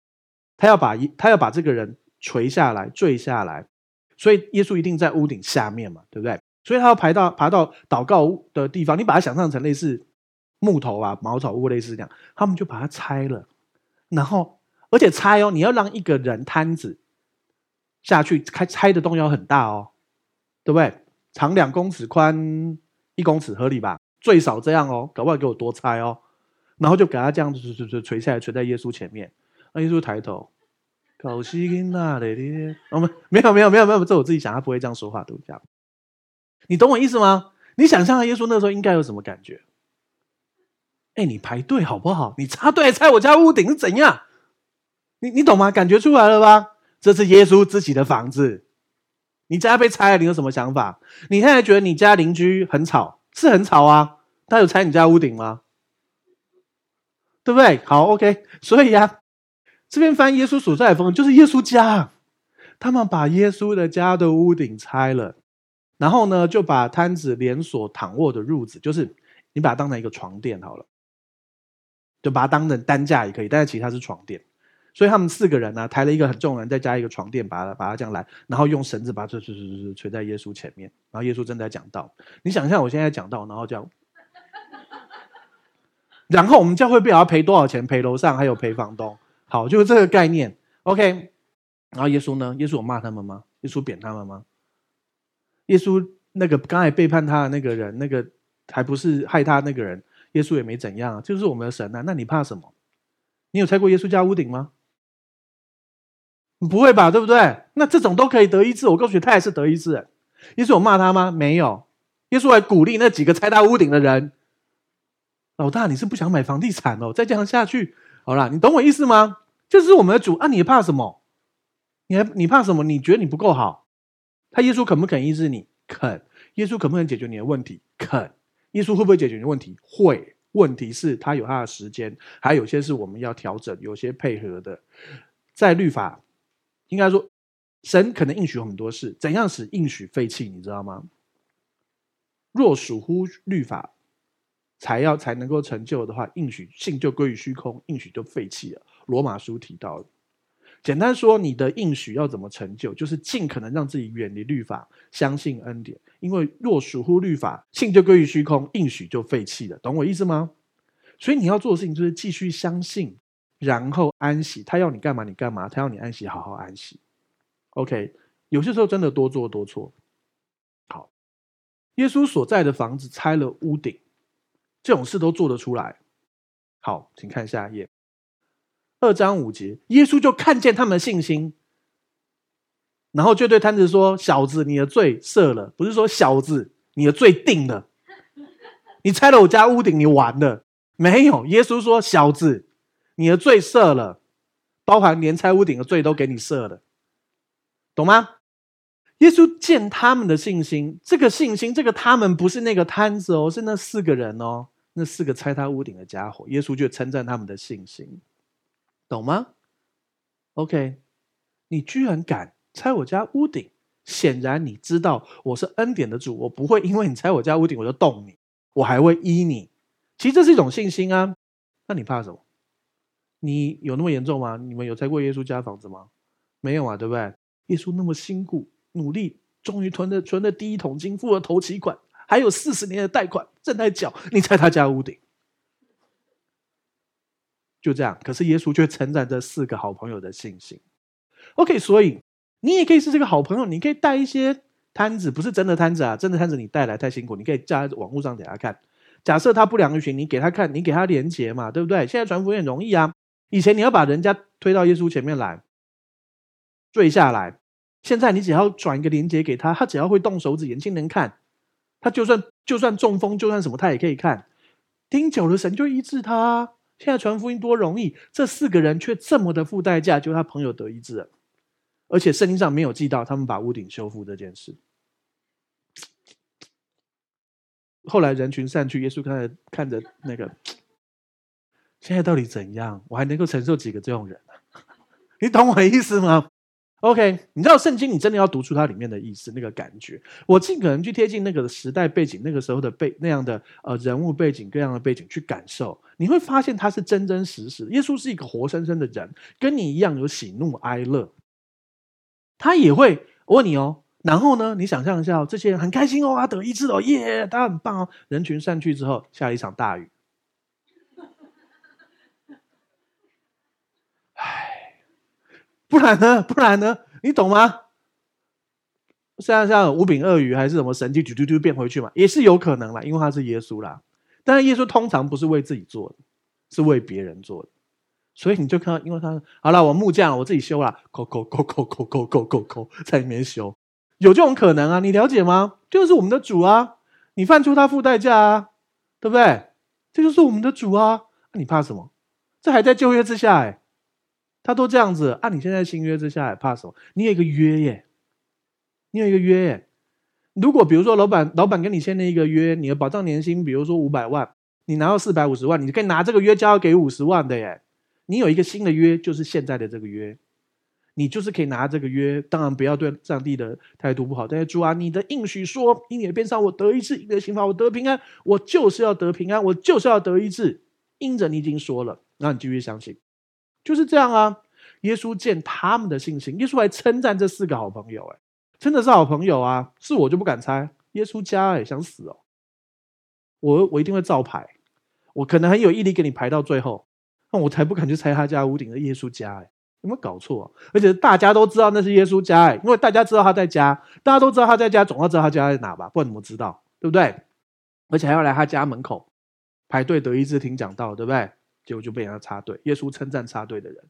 他要把他要把这个人垂下来坠下来，所以耶稣一定在屋顶下面嘛，对不对？所以他要爬到爬到祷告的地方，你把它想象成类似木头啊、茅草屋类似这样，他们就把它拆了，然后。而且拆哦，你要让一个人摊子下去，开拆的洞要很大哦，对不对？长两公尺，宽一公尺，合理吧？最少这样哦，搞不好给我多拆哦。然后就给他这样子垂垂垂下来，垂在耶稣前面。那耶稣抬头，搞西音那的咧。我们没有没有没有没有，这我自己想，他不会这样说话，对不对？你懂我意思吗？你想象耶稣那时候应该有什么感觉？哎，你排队好不好？你插队拆我家屋顶是怎样？你你懂吗？感觉出来了吧？这是耶稣自己的房子，你家被拆了，你有什么想法？你现在觉得你家邻居很吵，是很吵啊？他有拆你家屋顶吗？对不对？好，OK。所以呀、啊，这边翻耶稣所在的房子，就是耶稣家。他们把耶稣的家的屋顶拆了，然后呢，就把摊子连锁躺卧的褥子，就是你把它当成一个床垫好了，就把它当成担架也可以，但是其实它是床垫。所以他们四个人呢、抬了一个很重的人，再加一个床垫，把他把他这样来，然后用绳子把它垂垂垂垂垂在耶稣前面，然后耶稣正在讲道。你想象我现在讲道，然后这样，然后我们教会不晓得赔多少钱？赔楼上还有赔房东。好，就是这个概念。OK。然后耶稣呢？耶稣有骂他们吗？耶稣贬他们吗？耶稣那个刚才背叛他的那个人，那个还不是害他那个人，耶稣也没怎样啊，就是我们的神啊。那你怕什么？你有拆过耶稣家屋顶吗？不会吧，对不对？那这种都可以得医治。我告诉你，他也是得医治。耶稣有骂他吗？没有。耶稣还鼓励那几个拆他屋顶的人：“老大，你是不想买房地产哦？再这样下去，好啦，你懂我意思吗？这是我们的主啊，你怕什么？你还你怕什么？你觉得你不够好？他耶稣肯不肯医治你？肯。耶稣肯不肯解决你的问题？肯。耶稣会不会解决你的问题？会。问题是，他有他的时间，还有些是我们要调整，有些配合的。在律法，应该说，神可能应许很多事，怎样使应许废弃？你知道吗？若属乎律法，才要才能够成就的话，应许信就归于虚空，应许就废弃了。罗马书提到的。简单说，你的应许要怎么成就？就是尽可能让自己远离律法，相信恩典。因为若属乎律法，信就归于虚空，应许就废弃了。懂我意思吗？所以你要做的事情就是继续相信，然后安息。他要你干嘛，你干嘛；他要你安息，好好安息。OK，有些时候真的多做多错。好，耶稣所在的房子拆了屋顶，这种事都做得出来。好，请看下一页。二章五节，耶稣就看见他们的信心，然后就对摊子说：“小子，你的罪赦了。”不是说小子，你的罪定了。你拆了我家屋顶，你完了。没有，耶稣说：“小子，你的罪赦了，包含连拆屋顶的罪都给你赦了，懂吗？”耶稣见他们的信心，这个信心，这个他们不是那个摊子哦，是那四个人哦，那四个拆他屋顶的家伙。耶稣就称赞他们的信心。懂吗？OK，你居然敢拆我家屋顶，显然你知道我是恩典的主，我不会因为你拆我家屋顶我就动你，我还会依你。其实这是一种信心啊，那你怕什么？你有那么严重吗？你们有拆过耶稣家房子吗？没有啊，对不对？耶稣那么辛苦努力，终于存了存了第一桶金，付了头期款，还有四十年的贷款正在缴，你拆他家屋顶。就这样，可是耶稣却承载着四个好朋友的信心。OK，所以你也可以是这个好朋友，你可以带一些摊子，不是真的摊子啊，真的摊子你带来太辛苦，你可以加网络上给他看。假设他不良于行，你给他看，你给他连接嘛，对不对？现在传福音很容易啊，以前你要把人家推到耶稣前面来，坠下来，现在你只要转一个连结给他，他只要会动手指，眼睛能看，他就算就算中风，就算什么，他也可以看。盯久了，神就医治他。现在传福音多容易，这四个人却这么的付代价，就他朋友得医治了，而且圣经上没有记到他们把屋顶修复这件事。后来人群散去，耶稣看着看着那个，现在到底怎样？我还能够承受几个这种人啊？你懂我意思吗？OK，你知道圣经，你真的要读出它里面的意思，那个感觉。我尽可能去贴近那个时代背景，那个时候的背那样的呃人物背景，各样的背景去感受，你会发现他是真真实实。耶稣是一个活生生的人，跟你一样有喜怒哀乐。他也会，我问你哦，然后呢，你想象一下哦，这些人很开心哦，他得医治哦，耶，他很棒哦。人群散去之后，下了一场大雨。不然呢？不然呢？你懂吗？像像五饼二鱼还是什么神迹，嘟嘟嘟变回去嘛，也是有可能啦，因为他是耶稣啦。但是耶稣通常不是为自己做的，是为别人做的。所以你就看到，因为他好了，我木匠，我自己修了，抠抠抠抠抠抠抠抠抠，在里面修，有这种可能啊？你了解吗？就是我们的主啊，你犯错他付代价啊，对不对？这就是我们的主啊，你怕什么？这还在旧约之下哎、他都这样子，啊，你现在新约之下还怕什么？你有一个约耶，你有一个约耶。如果比如说老板，老板跟你签了一个约，你的保障年薪，比如说五百万，你拿到四百五十万，你可以拿这个约交给五十万的耶。你有一个新的约，就是现在的这个约，你就是可以拿这个约。当然不要对上帝的态度不好，但是主啊，你的应许说，因你的鞭伤我得医治，因你的刑罚我得平安，我就是要得平安，我就是要得医治。因着你已经说了，那你继续相信。就是这样啊！耶稣见他们的信心，耶稣还称赞这四个好朋友，哎，真的是好朋友啊！是我就不敢猜耶稣家，哎，想死哦！我我一定会照排，我可能很有毅力给你排到最后，那我才不敢去猜他家屋顶的耶稣家，哎，有没有搞错？而且大家都知道那是耶稣家，哎，因为大家知道他在家，大家都知道他在家，总要知道他家在哪吧？不然怎么知道？对不对？而且还要来他家门口排队得医治听讲道，对不对？结果就被人家插队，耶稣称赞插队的人。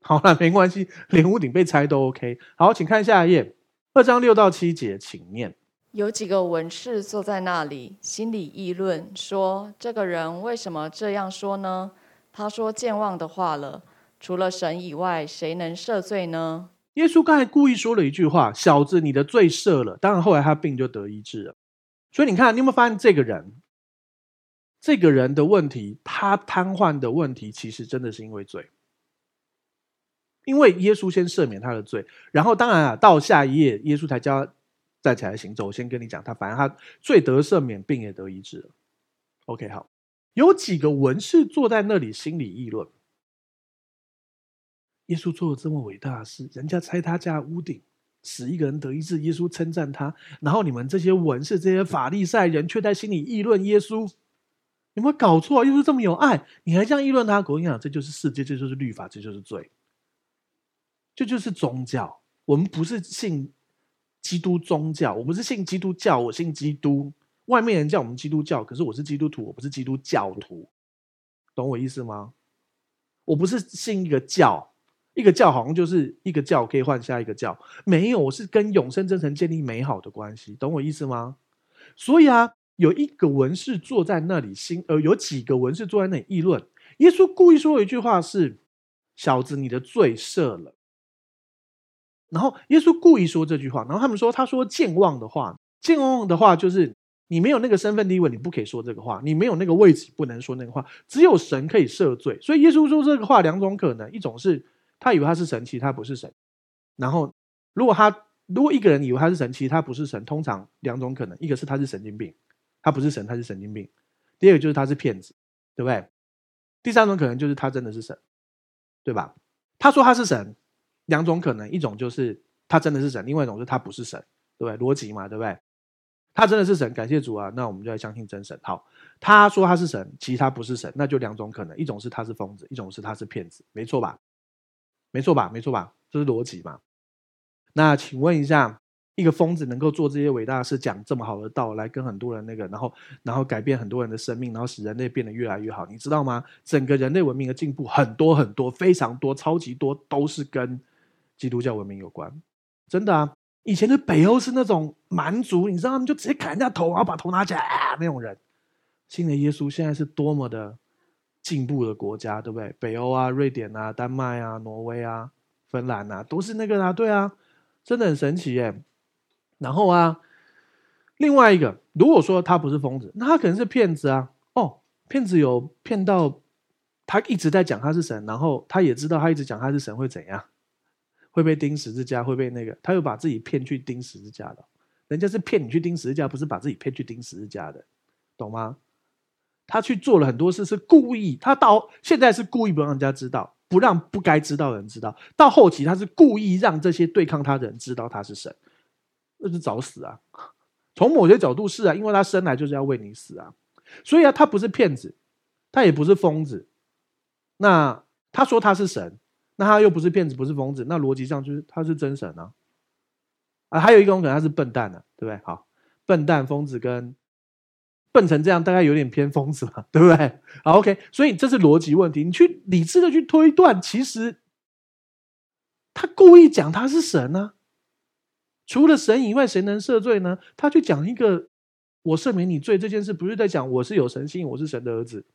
好了，没关系，连屋顶被拆都 OK。好，请看下一页，二章六到七节，请念。有几个文士坐在那里，心里议论说：“这个人为什么这样说呢？他说健忘的话了。除了神以外，谁能赦罪呢？”耶稣刚才故意说了一句话：“小子，你的罪赦了。”当然，后来他病就得医治了。所以你看，你有没有发现这个人？这个人的问题，他瘫痪的问题，其实真的是因为罪。因为耶稣先赦免他的罪，然后当然啊，到下一页，耶稣才叫他站起来行走。我先跟你讲，他反正他罪得赦免，病也得医治了。OK，好，有几个文士坐在那里，心里议论：耶稣做了这么伟大的事，人家拆他家屋顶，死一个人得医治，耶稣称赞他，然后你们这些文士、这些法利赛人却在心里议论耶稣。有没有搞错？耶稣这么有爱，你还这样议论他？我跟你讲，这就是世界，这就是律法，这就是罪，这就是宗教。我们不是信基督宗教，我不是信基督教，我信基督。外面人叫我们基督教，可是我是基督徒，我不是基督教徒，懂我意思吗？我不是信一个教，一个教好像就是一个教可以换下一个教，没有，我是跟永生真神建立美好的关系，懂我意思吗？所以啊。有一个文士坐在那里，心呃，有几个文士坐在那里议论。耶稣故意说一句话是：“小子，你的罪赦了。”然后耶稣故意说这句话，然后他们说他说健忘的话，健忘的话就是你没有那个身份地位，你不可以说这个话；你没有那个位置，不能说那个话。只有神可以赦罪，所以耶稣说这个话两种可能：一种是他以为他是神，其实他不是神；然后如果他如果一个人以为他是神，其实他不是神，通常两种可能：一个是他是神经病。他不是神，他是神经病。第二个就是他是骗子，对不对？第三种可能就是他真的是神，对吧？他说他是神，两种可能，一种就是他真的是神，另外一种是他不是神，对不对？逻辑嘛，对不对？他真的是神，感谢主啊，那我们就要相信真神。好，他说他是神，其实他不是神，那就两种可能，一种是他是疯子，一种是他是骗子，没错吧？没错吧？没错吧？这是逻辑嘛？那请问一下。一个疯子能够做这些伟大的事，讲这么好的道，来跟很多人那个，然后然后改变很多人的生命，然后使人类变得越来越好，你知道吗？整个人类文明的进步很多很多，非常多，超级多，都是跟基督教文明有关。真的啊，以前的北欧是那种蛮族，你知道他们就直接砍人家头，然后把头拿起来啊那种人。信了耶稣，现在是多么的进步的国家，对不对？北欧啊，瑞典啊，丹麦啊，挪威啊，芬兰啊，都是那个啊，对啊，真的很神奇耶。然后啊，另外一个，如果说他不是疯子，那他可能是骗子啊。哦，骗子有骗到他一直在讲他是神，然后他也知道他一直讲他是神会怎样，会被钉十字架，会被那个，他又把自己骗去钉十字架的。人家是骗你去钉十字架，不是把自己骗去钉十字架的，懂吗？他去做了很多事，是故意。他到现在是故意不让人家知道，不让不该知道的人知道。到后期，他是故意让这些对抗他的人知道他是神。那是找死啊！从某些角度是啊，因为他生来就是要为你死啊，所以啊，他不是骗子，他也不是疯子。那他说他是神，那他又不是骗子，不是疯子，那逻辑上就是他是真神啊。啊，还有一种可能他是笨蛋呢、啊，对不对？好，笨蛋、疯子跟笨成这样，大概有点偏疯子嘛，对不对？好，OK，所以这是逻辑问题。你去理智的去推断，其实他故意讲他是神呢、啊。除了神以外，谁能赦罪呢？他去讲一个“我赦免你罪”这件事，不是在讲我是有神性，我是神的儿子。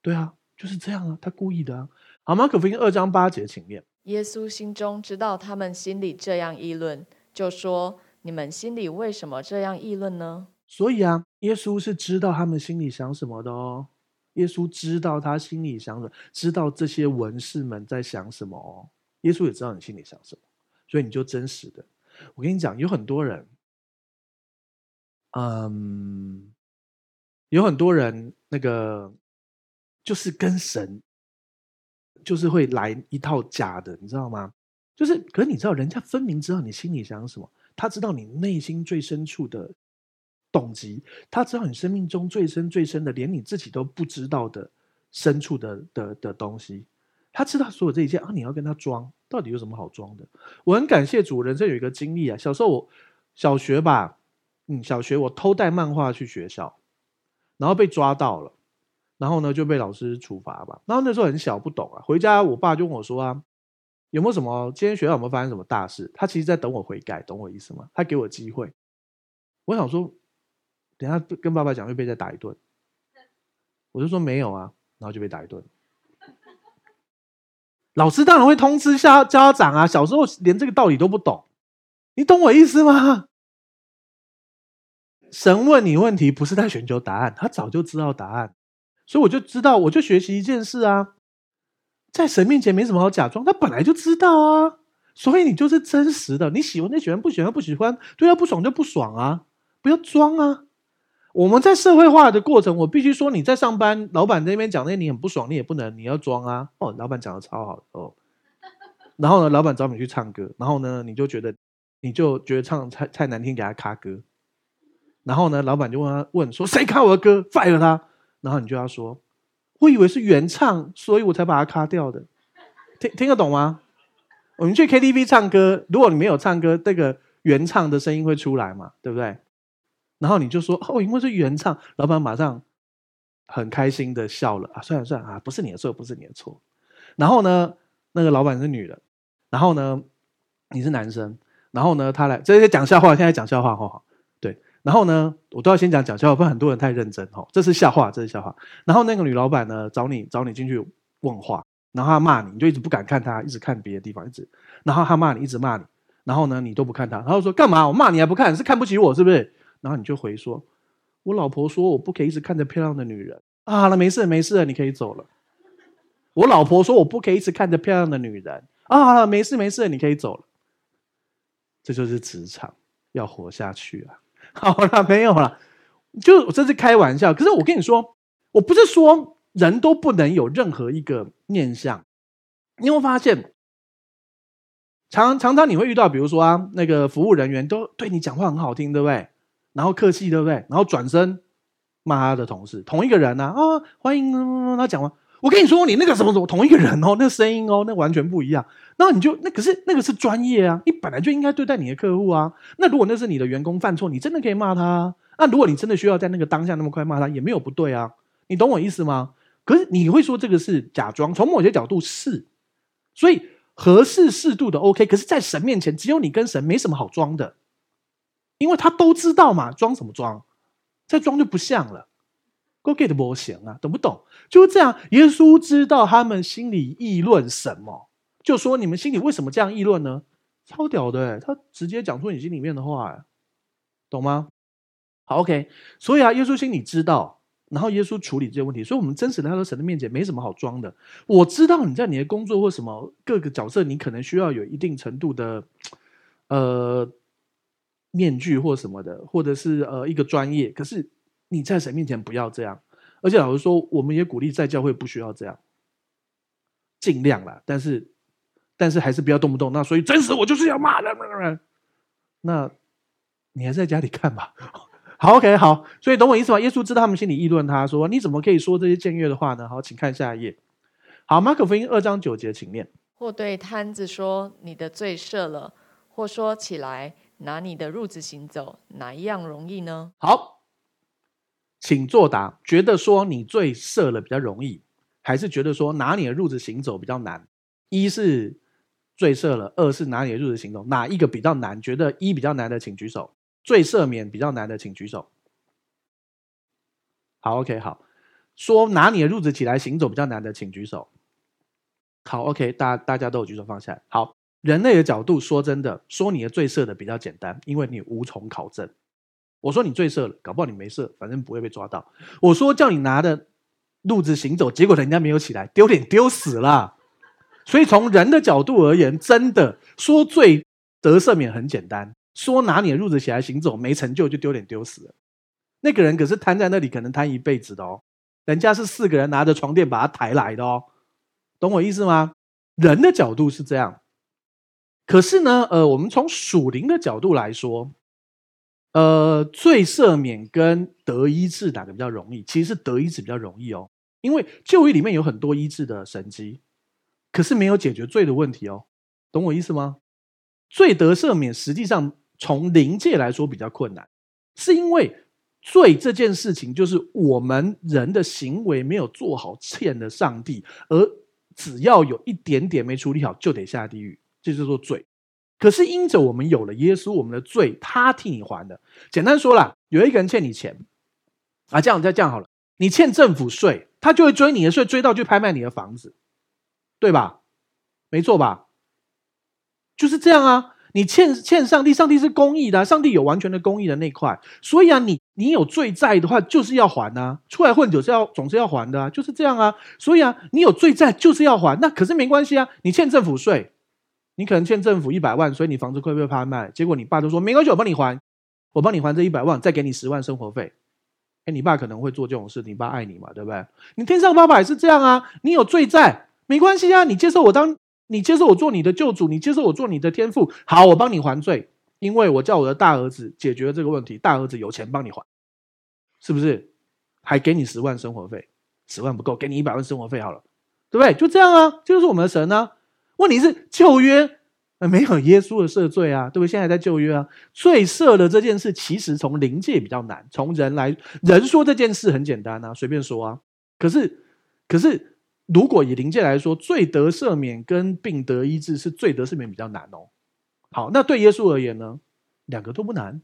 对啊，就是这样啊，他故意的啊。好，马可福音二章八节，请念。耶稣心中知道他们心里这样议论，就说：“你们心里为什么这样议论呢？”所以啊，耶稣是知道他们心里想什么的哦。耶稣知道他心里想什么，知道这些文士们在想什么哦。耶稣也知道你心里想什么，所以你就真实的。我跟你讲，有很多人，嗯，有很多人，那个就是跟神，就是会来一套假的，你知道吗？就是，可是你知道，人家分明知道你心里想什么，他知道你内心最深处的动机，他知道你生命中最深最深的，连你自己都不知道的深处的的的东西。他知道所有这一切啊！你要跟他装，到底有什么好装的？我很感谢主，人生有一个经历啊。小时候我小学吧，嗯，小学我偷带漫画去学校，然后被抓到了，然后呢就被老师处罚吧。然后那时候很小不懂啊，回家我爸就问我说啊，有没有什么今天学校有没有发生什么大事？他其实在等我悔改，懂我意思吗？他给我机会。我想说，等下跟爸爸讲会被再打一顿。我就说没有啊，然后就被打一顿。老师当然会通知家家长啊，小时候连这个道理都不懂，你懂我意思吗？神问你问题不是在寻求答案，他早就知道答案，所以我就知道，我就学习一件事啊，在神面前没什么好假装，他本来就知道啊，所以你就是真实的，你喜欢就喜欢，不喜欢不喜欢，对他不爽就不爽啊，不要装啊。我们在社会化的过程，我必须说，你在上班，老板那边讲那些你很不爽，你也不能，你要装啊。哦，老板讲的超好哦。然后呢，老板找你去唱歌，然后呢，你就觉得，你就觉得唱太太难听，给他卡歌。然后呢，老板就问他问说，谁卡我的歌，fire 他。然后你就要说，我以为是原唱，所以我才把它卡掉的。听听得懂吗？我们去 KTV 唱歌，如果你没有唱歌，那个原唱的声音会出来嘛？对不对？然后你就说哦，因为是原唱，老板马上很开心的笑了啊，算了算了啊，不是你的错，不是你的错。然后呢，那个老板是女的，然后呢，你是男生，然后呢，他来这些讲笑话，现在讲笑话哈，对。然后呢，我都要先讲讲笑话，不然很多人太认真哈，这是笑话，这是笑话。然后那个女老板呢，找你找你进去问话，然后她骂你，你就一直不敢看她，一直看别的地方，一直。然后她骂你，一直骂你，然后呢，你都不看她，然后说干嘛？我骂你还不看？是看不起我是不是？然后你就回说：“我老婆说我不可以一直看着漂亮的女人啊，好了，没事没事，你可以走了。”我老婆说我不可以一直看着漂亮的女人啊，好了，没事没事，你可以走了。这就是职场要活下去啊！好了，没有了，就我这是开玩笑。可是我跟你说，我不是说人都不能有任何一个念想。你会发现，常常常你会遇到，比如说啊，那个服务人员都对你讲话很好听，对不对？然后客气，对不对？然后转身骂他的同事，同一个人呢啊，啊，欢迎他讲完。我跟你说，你那个什么什么，同一个人哦，那声音哦，那完全不一样。那你就那可是那个是专业啊，你本来就应该对待你的客户啊。那如果那是你的员工犯错，你真的可以骂他啊。那如果你真的需要在那个当下那么快骂他，也没有不对啊。你懂我意思吗？可是你会说这个是假装，从某些角度是，所以合适适度的 OK。可是，在神面前，只有你跟神没什么好装的。因为他都知道嘛，装什么装？再装就不像了。Go get 不行啊，懂不懂？就是这样。耶稣知道他们心里议论什么，就说你们心里为什么这样议论呢？超屌的，他直接讲出你心里面的话，懂吗？好，OK。所以啊，耶稣心里知道，然后耶稣处理这些问题。所以，我们真实的来到神的面前，没什么好装的。我知道你在你的工作或什么各个角色，你可能需要有一定程度的，呃。面具或什么的，或者是呃一个专业，可是你在神面前不要这样。而且老实说，我们也鼓励在教会不需要这样，尽量啦。但是但是还是不要动不动。那所以真实我就是要骂人。那你还是在家里看吧。好，OK，好。所以懂我意思吗？耶稣知道他们心里议论，他说：“你怎么可以说这些僭越的话呢？”好，请看下一页。好，马可福音二章九节，请念。或对摊子说：“你的罪赦了。”或说：“起来。”拿你的褥子行走，哪一样容易呢？好，请作答。觉得说你罪赦了比较容易，还是觉得说拿你的褥子行走比较难？一是罪赦了，二是拿你的褥子行走，哪一个比较难？觉得一比较难的，请举手。罪赦免比较难的，请举手。好，OK，好。说拿你的褥子起来行走比较难的，请举手。好，OK，大大家都有举手放下来。好。人类的角度，说真的，说你的罪赦的比较简单，因为你无从考证。我说你罪赦了，搞不好你没赦，反正不会被抓到。我说叫你拿着褥子行走，结果人家没有起来，丢脸丢死了。所以从人的角度而言，真的说罪得赦免很简单，说拿你的褥子起来行走没成就就丢脸丢死了。那个人可是瘫在那里，可能瘫一辈子的哦。人家是四个人拿着床垫把他抬来的哦，懂我意思吗？人的角度是这样。可是呢，呃，我们从属灵的角度来说，呃，罪赦免跟得医治哪个比较容易？其实是得医治比较容易哦，因为旧约里面有很多医治的神迹，可是没有解决罪的问题哦，懂我意思吗？罪得赦免实际上从灵界来说比较困难，是因为罪这件事情就是我们人的行为没有做好，欠了上帝，而只要有一点点没处理好，就得下地狱。这就叫做罪，可是因着我们有了耶稣，我们的罪他替你还的。简单说啦，有一个人欠你钱啊，这样再这样好了，你欠政府税，他就会追你的税，追到去拍卖你的房子，对吧？没错吧？就是这样啊。你欠欠上帝，上帝是公义的，上帝有完全的公义的那块，所以啊，你你有罪债的话，就是要还啊。出来混总是要总是要还的，就是这样啊。所以啊，你有罪债就是要还，那可是没关系啊。你欠政府税，你可能欠政府一百万，所以你房子会被拍卖，结果你爸就说没关系，我帮你还，我帮你还这一百万，再给你十万生活费。哎，你爸可能会做这种事，你爸爱你嘛，对不对？你天上爸爸也是这样啊。你有罪债没关系啊，你接受我当。你接受我做你的救主，你接受我做你的天父，好，我帮你还罪，因为我叫我的大儿子解决了这个问题，大儿子有钱帮你还，是不是？还给你十万生活费，十万不够，给你一百万生活费好了，对不对？就这样啊，这就是我们的神啊。问题是旧约没有耶稣的赦罪啊，对不对？现在在旧约啊，罪赦的这件事其实从灵界比较难，从人来人说这件事很简单啊，随便说啊。可是，可是。如果以灵界来说，罪得赦免跟病得医治是罪得赦免比较难哦。好，那对耶稣而言呢？两个都不难，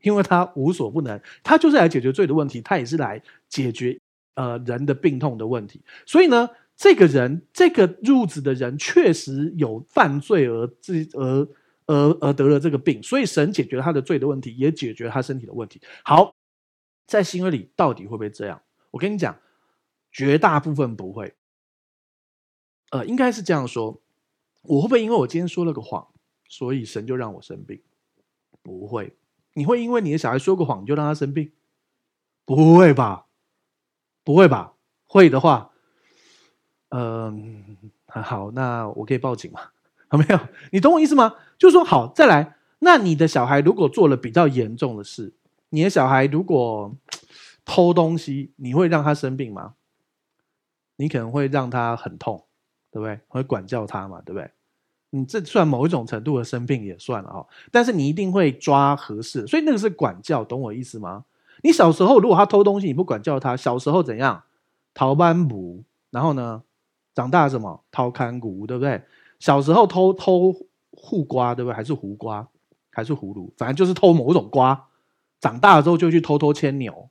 因为他无所不能，他就是来解决罪的问题，他也是来解决呃人的病痛的问题。所以呢，这个人这个入子的人确实有犯罪而自而而而得了这个病，所以神解决了他的罪的问题，也解决了他身体的问题。好，在新约里到底会不会这样？我跟你讲。绝大部分不会，呃，应该是这样说。我会不会因为我今天说了个谎，所以神就让我生病？不会。你会因为你的小孩说个谎，就让他生病？不会吧？不会吧？会的话，嗯、呃，好，那我可以报警吗？好，没有？你懂我意思吗？就是说，好，再来。那你的小孩如果做了比较严重的事，你的小孩如果偷东西，你会让他生病吗？你可能会让他很痛，对不对？会管教他嘛，对不对？你这算某一种程度的生病也算了哈。但是你一定会抓合适，所以那个是管教，懂我意思吗？你小时候如果他偷东西，你不管教他，小时候怎样？逃班补，然后呢？长大什么？掏看谷，对不对？小时候偷偷护瓜，对不对？还是胡瓜？还是葫芦？反正就是偷某种瓜。长大了之后就去偷偷牵牛。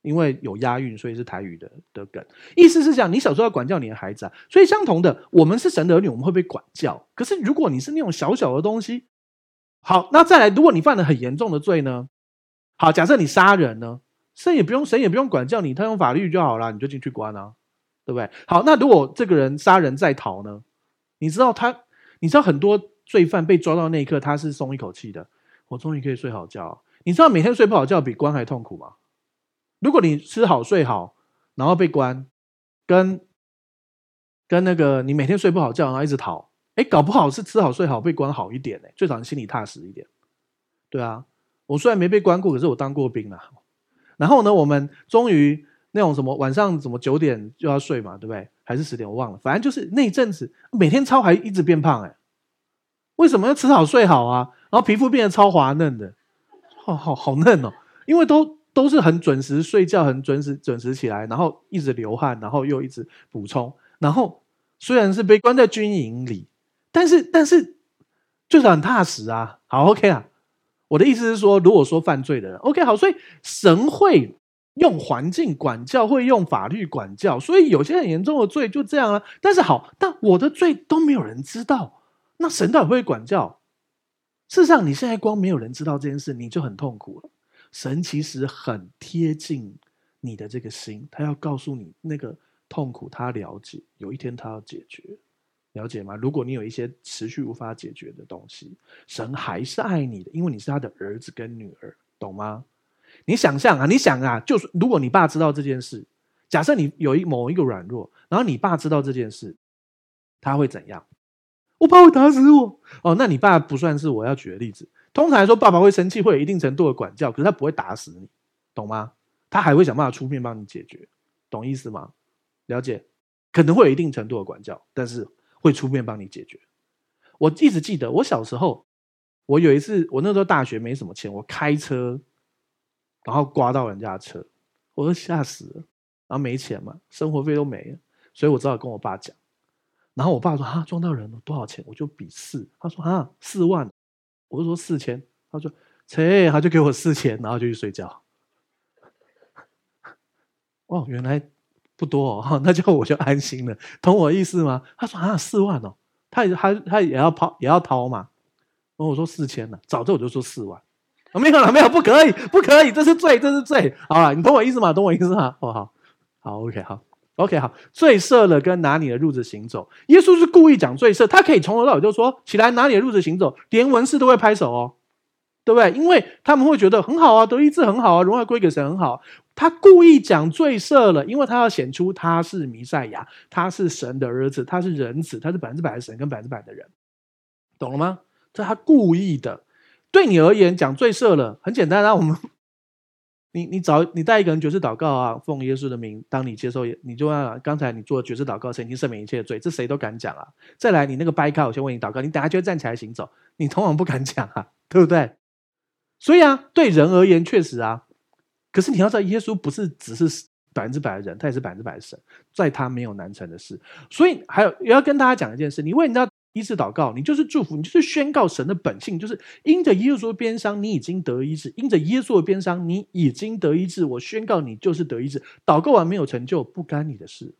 因为有押韵，所以是台语的的梗。意思是讲，你小时候要管教你的孩子啊。所以相同的，我们是神的儿女，我们会被管教。可是如果你是那种小小的东西，好，那再来，如果你犯了很严重的罪呢？好，假设你杀人呢，神也不用，神也不用管教你，他用法律就好了，你就进去关啊，对不对？好，那如果这个人杀人在逃呢？你知道他，你知道很多罪犯被抓到那一刻，他是松一口气的，我终于可以睡好觉。你知道每天睡不好觉比关还痛苦吗？如果你吃好睡好，然后被关，跟跟那个你每天睡不好觉，然后一直逃，哎，搞不好是吃好睡好被关好一点呢，最少你心里踏实一点。对啊，我虽然没被关过，可是我当过兵啊。然后呢，我们终于那种什么晚上什么九点就要睡嘛，对不对？还是十点我忘了，反正就是那一阵子每天超还一直变胖哎，为什么要吃好睡好啊？然后皮肤变得超滑嫩的，好好好嫩哦，因为都。都是很准时睡觉，很准时准时起来，然后一直流汗，然后又一直补充。然后虽然是被关在军营里，但是但是就是很踏实啊。好，OK 啊。我的意思是说，如果说犯罪的人，OK 好，所以神会用环境管教，会用法律管教。所以有些很严重的罪就这样啊。但是好，但我的罪都没有人知道，那神到底会不会管教？事实上，你现在光没有人知道这件事，你就很痛苦了。神其实很贴近你的这个心，他要告诉你那个痛苦，他了解，有一天他要解决，了解吗？如果你有一些持续无法解决的东西，神还是爱你的，因为你是他的儿子跟女儿，懂吗？你想象啊，你想啊，就是如果你爸知道这件事，假设你有一某一个软弱，然后你爸知道这件事，他会怎样？我爸会打死我哦，那你爸不算是我要举的例子。通常来说，爸爸会生气，会有一定程度的管教，可是他不会打死你，懂吗？他还会想办法出面帮你解决，懂意思吗？了解，可能会有一定程度的管教，但是会出面帮你解决。我一直记得，我小时候，我有一次，我那时候大学没什么钱，我开车，然后刮到人家的车，我都吓死了，然后没钱嘛，生活费都没了，所以我只好跟我爸讲。然后我爸说啊，撞到人了，多少钱？我就比四。他说啊，四万。我就说四千。他说切，他就给我四千，然后就去睡觉。哦，原来不多哦，那就我就安心了，懂我意思吗？他说啊，四万哦，他也他他也要跑也要掏嘛。然后我说四千了，早知道我就说四万。没有了，没有，不可以，不可以，这是罪，这是罪。好了，你懂我意思吗？懂我意思吗？哦，好，好，OK，好，OK，好。罪赦了，跟拿你的褥子行走。耶稣是故意讲罪赦，他可以从头到尾就说起来拿你的褥子行走，连文士都会拍手哦，对不对？因为他们会觉得很好啊，得医治很好啊，荣耀归给神很好。他故意讲罪赦了，因为他要显出他是弥赛亚，他是神的儿子，他是人子，他是百分之百的神跟百分之百的人，懂了吗？这他故意的。对你而言，讲罪赦了，很简单啊。我们，你你找你带一个人决志祷告啊，奉耶稣的名，当你接受，你就要刚才你做决志祷告，神已经赦免一切的罪，这谁都敢讲啊。再来，你那个掰开，我先为你祷告，你等下就会站起来行走，你通常不敢讲啊，对不对？所以啊，对人而言确实啊，可是你要知道，耶稣不是只是百分之百的人，他也是百分之百的神，在他没有难成的事。所以还有也要跟大家讲一件事，你为你知道。医治祷告，你就是祝福，你就是宣告神的本性，就是因着耶稣的鞭伤，你已经得医治；因着耶稣的鞭伤，你已经得医治。我宣告你就是得医治。祷告完没有成就，不干你的事。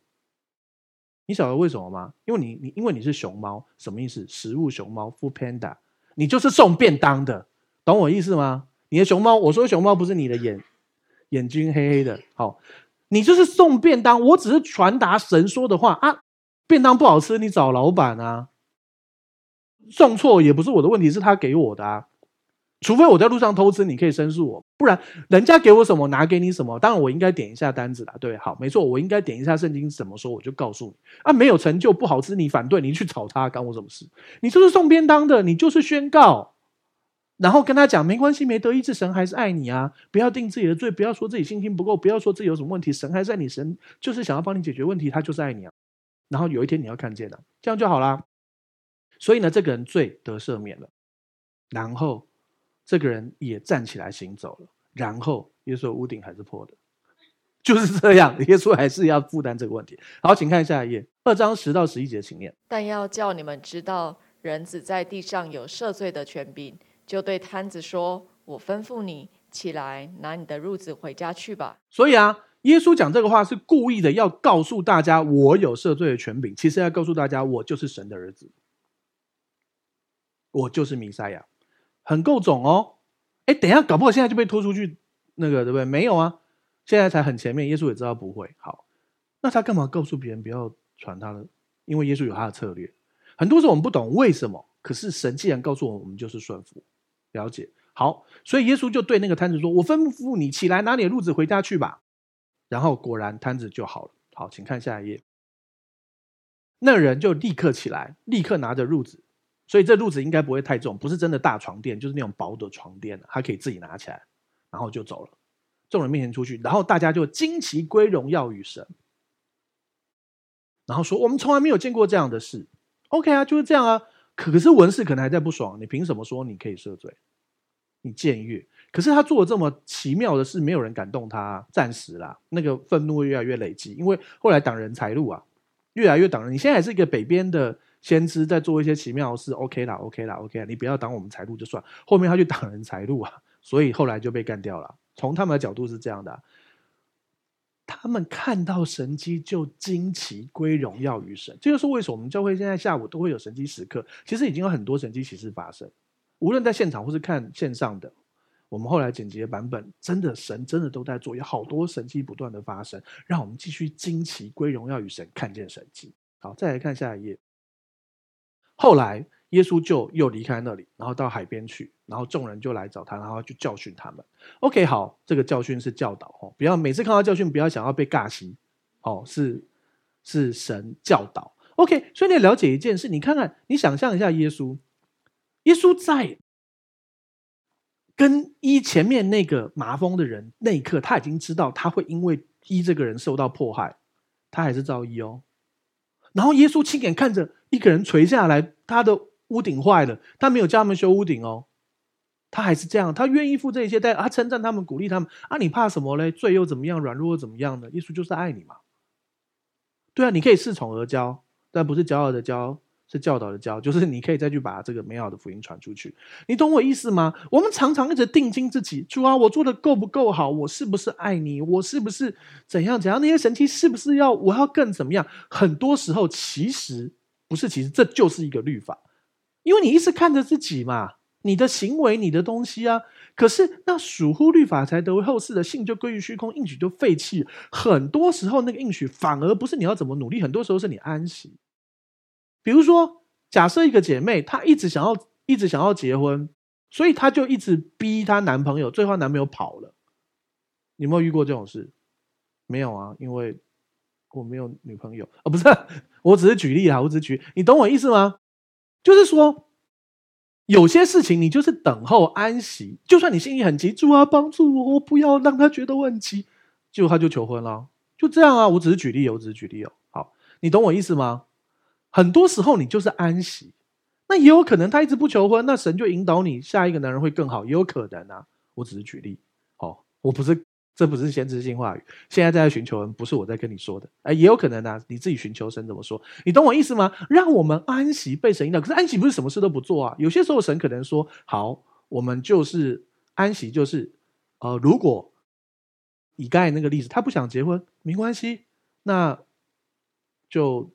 你晓得为什么吗？因为你你因为你是熊猫，什么意思？食物熊猫，Food Panda，你就是送便当的，懂我意思吗？你的熊猫，我说熊猫不是你的眼眼睛黑黑的，好，你就是送便当，我只是传达神说的话啊。便当不好吃，你找老板啊。送错也不是我的问题，是他给我的啊。除非我在路上偷吃，你可以申诉我，不然人家给我什么拿给你什么。当然我应该点一下单子啦，对，好，没错，我应该点一下圣经怎么说，我就告诉你啊。没有成就不好吃，你反对，你去找他，干我什么事？你就是送便当的，你就是宣告，然后跟他讲没关系，没得医治，神还是爱你啊。不要定自己的罪，不要说自己信心不够，不要说自己有什么问题，神还是爱你，神就是想要帮你解决问题，他就是爱你啊。然后有一天你要看见了，这样就好啦。所以呢，这个人罪得赦免了，然后这个人也站起来行走了，然后耶稣屋顶还是破的，就是这样，耶稣还是要负担这个问题。好，请看下一页，二章十到十一节，请念。但要叫你们知道，人子在地上有赦罪的权柄，就对瘫子说：“我吩咐你起来，拿你的褥子回家去吧。”所以啊，耶稣讲这个话是故意的，要告诉大家我有赦罪的权柄，其实要告诉大家我就是神的儿子。我就是弥赛亚，很够种哦！哎，等一下，搞不好现在就被拖出去，那个对不对？没有啊，现在才很前面，耶稣也知道不会。好，那他干嘛告诉别人不要传他呢？因为耶稣有他的策略。很多时候我们不懂为什么，可是神既然告诉我们，我们就是顺服。了解。好，所以耶稣就对那个瘫子说：“我吩咐你起来，拿你的褥子回家去吧。”然后果然瘫子就好了。好，请看下一页。那人就立刻起来，立刻拿着褥子。所以这褥子应该不会太重，不是真的大床垫，就是那种薄的床垫，他可以自己拿起来，然后就走了。众人面前出去，然后大家就惊奇归荣耀与神，然后说：“我们从来没有见过这样的事。”OK 啊，就是这样啊。可是文士可能还在不爽，你凭什么说你可以赦罪？你僭越。可是他做了这么奇妙的事，没有人敢动他，暂时啦。那个愤怒越来越累积，因为后来挡人财路啊，越来越挡人。你现在还是一个北边的。先知在做一些奇妙的事，OK 啦，OK 啦，OK 啦，你不要挡我们财路就算。后面他去挡人财路啊，所以后来就被干掉了。从他们的角度是这样的，他们看到神迹就惊奇归荣耀于神。这就是为什么我们教会现在下午都会有神迹时刻。其实已经有很多神迹奇事发生，无论在现场或是看线上的，我们后来剪辑的版本，真的神真的都在做，有好多神迹不断的发生，让我们继续惊奇归荣耀于神，看见神迹。好，再来看下一页。后来，耶稣就又离开那里，然后到海边去，然后众人就来找他，然后去教训他们。OK，好，这个教训是教导哦，不要每次看到教训，不要想要被尬戏哦，是是神教导。OK，所以你了解一件事，你看看，你想象一下耶稣，耶稣在跟医前面那个麻风的人那一刻，他已经知道他会因为医这个人受到迫害，他还是照医哦。然后耶稣亲眼看着一个人垂下来，他的屋顶坏了，他没有叫他们修屋顶哦，他还是这样，他愿意付这些代价，他称赞他们，鼓励他们啊，你怕什么嘞？罪又怎么样？软弱又怎么样呢？耶稣就是爱你嘛，对啊，你可以恃宠而骄，但不是骄傲的骄。是教导的教，就是你可以再去把这个美好的福音传出去。你懂我意思吗？我们常常一直定睛自己，主啊，我做的够不够好？我是不是爱你？我是不是怎样怎样？那些神迹是不是要我要更怎么样？很多时候其实不是，其实这就是一个律法，因为你一直看着自己嘛，你的行为，你的东西啊。可是那属乎律法才得为后世的信就归于虚空，应许就废弃。很多时候那个应许反而不是你要怎么努力，很多时候是你安息。比如说，假设一个姐妹，她一直想要，一直想要结婚，所以她就一直逼她男朋友，最后男朋友跑了。你有没有遇过这种事？没有啊，因为我没有女朋友啊，不是，我只是举例啊，我只是举，你懂我意思吗？就是说，有些事情你就是等候安息，就算你心里很急，主啊，帮助我，我不要让他觉得我很急，结果他就求婚了，就这样啊，我只是举例，我只是举例哦。好，你懂我意思吗？很多时候你就是安息，那也有可能他一直不求婚，那神就引导你下一个男人会更好，也有可能啊。我只是举例，哦，我不是，这不是先知性话语。现在在寻求人，不是我在跟你说的，哎，也有可能啊，你自己寻求神怎么说？你懂我意思吗？让我们安息被神引导，可是安息不是什么事都不做啊。有些时候神可能说，好，我们就是安息，就是呃，如果以刚才那个例子，他不想结婚，没关系，那就。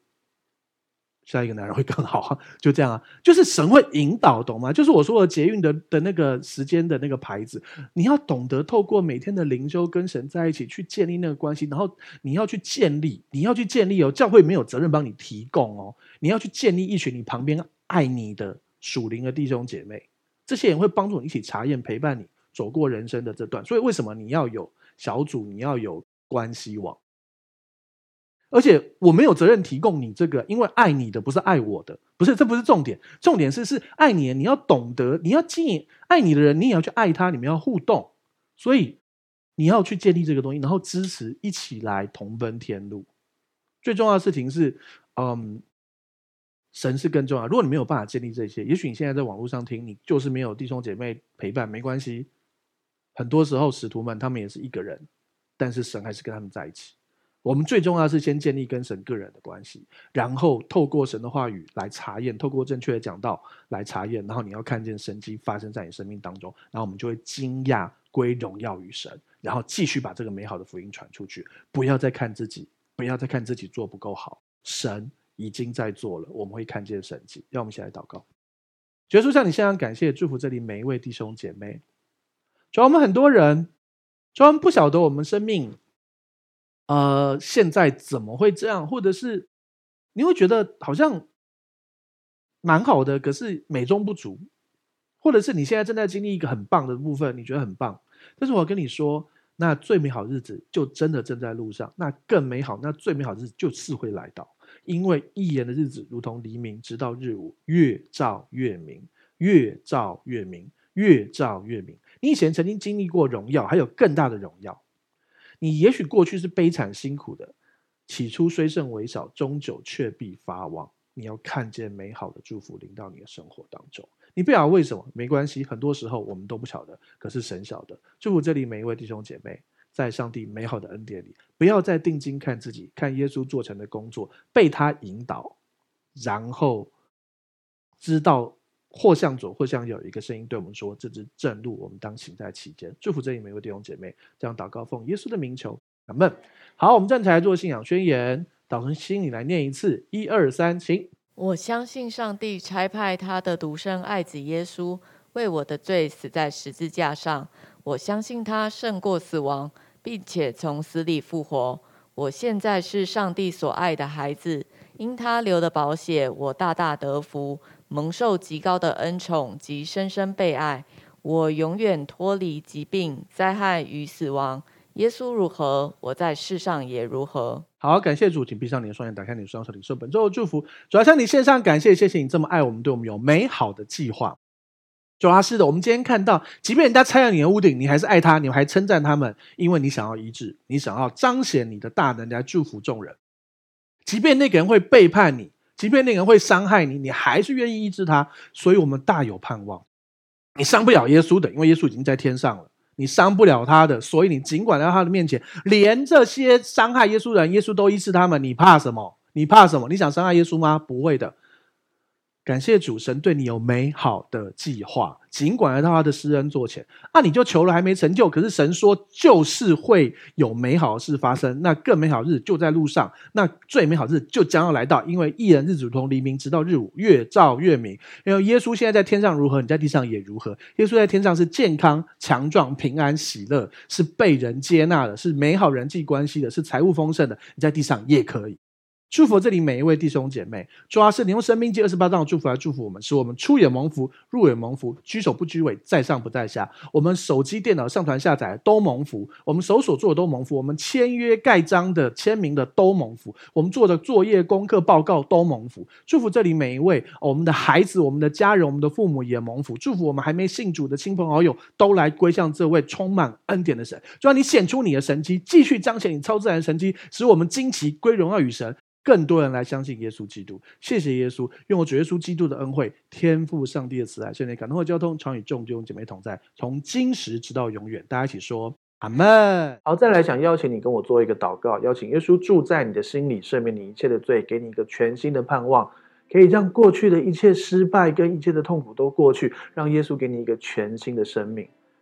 下一个男人会更好。啊，就这样啊，就是神会引导，懂吗？就是我说的捷运的的那个时间的那个牌子，你要懂得透过每天的灵修跟神在一起去建立那个关系，然后你要去建立，你要去建立哦，教会没有责任帮你提供哦，你要去建立一群你旁边爱你的属灵的弟兄姐妹，这些人会帮助你一起查验陪伴你走过人生的这段，所以为什么你要有小组，你要有关系网？而且我没有责任提供你这个，因为爱你的不是爱我的，不是，这不是重点，重点是是爱你，你要懂得，你要经营爱你的人，你也要去爱他，你们要互动，所以你要去建立这个东西，然后支持一起来同奔天路。最重要的事情是，嗯，神是更重要。如果你没有办法建立这些，也许你现在在网络上听，你就是没有弟兄姐妹陪伴，没关系。很多时候使徒们他们也是一个人，但是神还是跟他们在一起。我们最重要是先建立跟神个人的关系，然后透过神的话语来查验，透过正确的讲道来查验，然后你要看见神迹发生在你生命当中，然后我们就会惊讶归荣耀于神，然后继续把这个美好的福音传出去。不要再看自己，不要再看自己做不够好，神已经在做了，我们会看见神迹。让我们一起来祷告，耶稣向你献上感谢，祝福这里每一位弟兄姐妹。主要，我们很多人，主，我们不晓得我们生命。呃，现在怎么会这样？或者是你会觉得好像蛮好的，可是美中不足，或者是你现在正在经历一个很棒的部分，你觉得很棒。但是我跟你说，那最美好日子就真的正在路上，那更美好，那最美好的日子就是会来到，因为一言的日子如同黎明，直到日午，越照越明，越照越明，越照越明。你以前曾经经历过荣耀，还有更大的荣耀。你也许过去是悲惨辛苦的，起初虽甚微小，终究却必发旺。你要看见美好的祝福临到你的生活当中。你不晓得为什么，没关系，很多时候我们都不晓得，可是神晓得。祝福这里每一位弟兄姐妹，在上帝美好的恩典里，不要再定睛看自己，看耶稣做成的工作，被他引导，然后知道。或向左，或向右，一个声音对我们说：“这是正路，我们当行在其间。”祝福这一每位弟兄姐妹，这样祷告奉耶稣的名求，阿门。好，我们站起来做信仰宣言，导从心里来念一次，一二三，请。我相信上帝差派他的独生爱子耶稣为我的罪死在十字架上，我相信他胜过死亡，并且从死里复活。我现在是上帝所爱的孩子，因他流的宝血，我大大得福。蒙受极高的恩宠及深深被爱，我永远脱离疾病、灾害与死亡。耶稣如何，我在世上也如何。好，感谢主，请闭上你的双眼，打开你的双手，领受本周的祝福。主要向你献上感谢，谢谢你这么爱我们，对我们有美好的计划。主要是的，我们今天看到，即便人家拆了你的屋顶，你还是爱他，你还称赞他们，因为你想要医治，你想要彰显你的大能来祝福众人。即便那个人会背叛你。即便那个人会伤害你，你还是愿意医治他，所以我们大有盼望。你伤不了耶稣的，因为耶稣已经在天上了。你伤不了他的，所以你尽管在他的面前，连这些伤害耶稣的人，耶稣都医治他们，你怕什么？你怕什么？你想伤害耶稣吗？不会的。感谢主神对你有美好的计划，尽管来到他的施恩座前，那、啊、你就求了还没成就，可是神说就是会有美好的事发生，那更美好日就在路上，那最美好日就将要来到，因为一人日主同黎明，直到日午，越照越明。因为耶稣现在在天上如何，你在地上也如何。耶稣在天上是健康、强壮、平安、喜乐，是被人接纳的，是美好人际关系的，是财务丰盛的，你在地上也可以。祝福这里每一位弟兄姐妹，主要是你用生命记二十八章的祝福来祝福我们，使我们出也蒙福，入也蒙福，居首不居尾，在上不在下。我们手机、电脑上传下载都蒙福，我们手所做的都蒙福，我们签约盖章的、签名的都蒙福，我们做的作业、功课、报告都蒙福。祝福这里每一位，我们的孩子、我们的家人、我们的父母也蒙福。祝福我们还没信主的亲朋好友都来归向这位充满恩典的神。主要你显出你的神迹，继续彰显你超自然的神迹，使我们惊奇归荣耀与神。更多人来相信耶稣基督，谢谢耶稣，用我主耶稣基督的恩惠，天父上帝的慈爱，圣灵感动和交通，常与众弟兄姐妹同在，从今时直到永远。大家一起说阿门。好，再来想邀请你跟我做一个祷告，邀请耶稣住在你的心里，赦免你一切的罪，给你一个全新的盼望，可以让过去的一切失败跟一切的痛苦都过去，让耶稣给你一个全新的生命。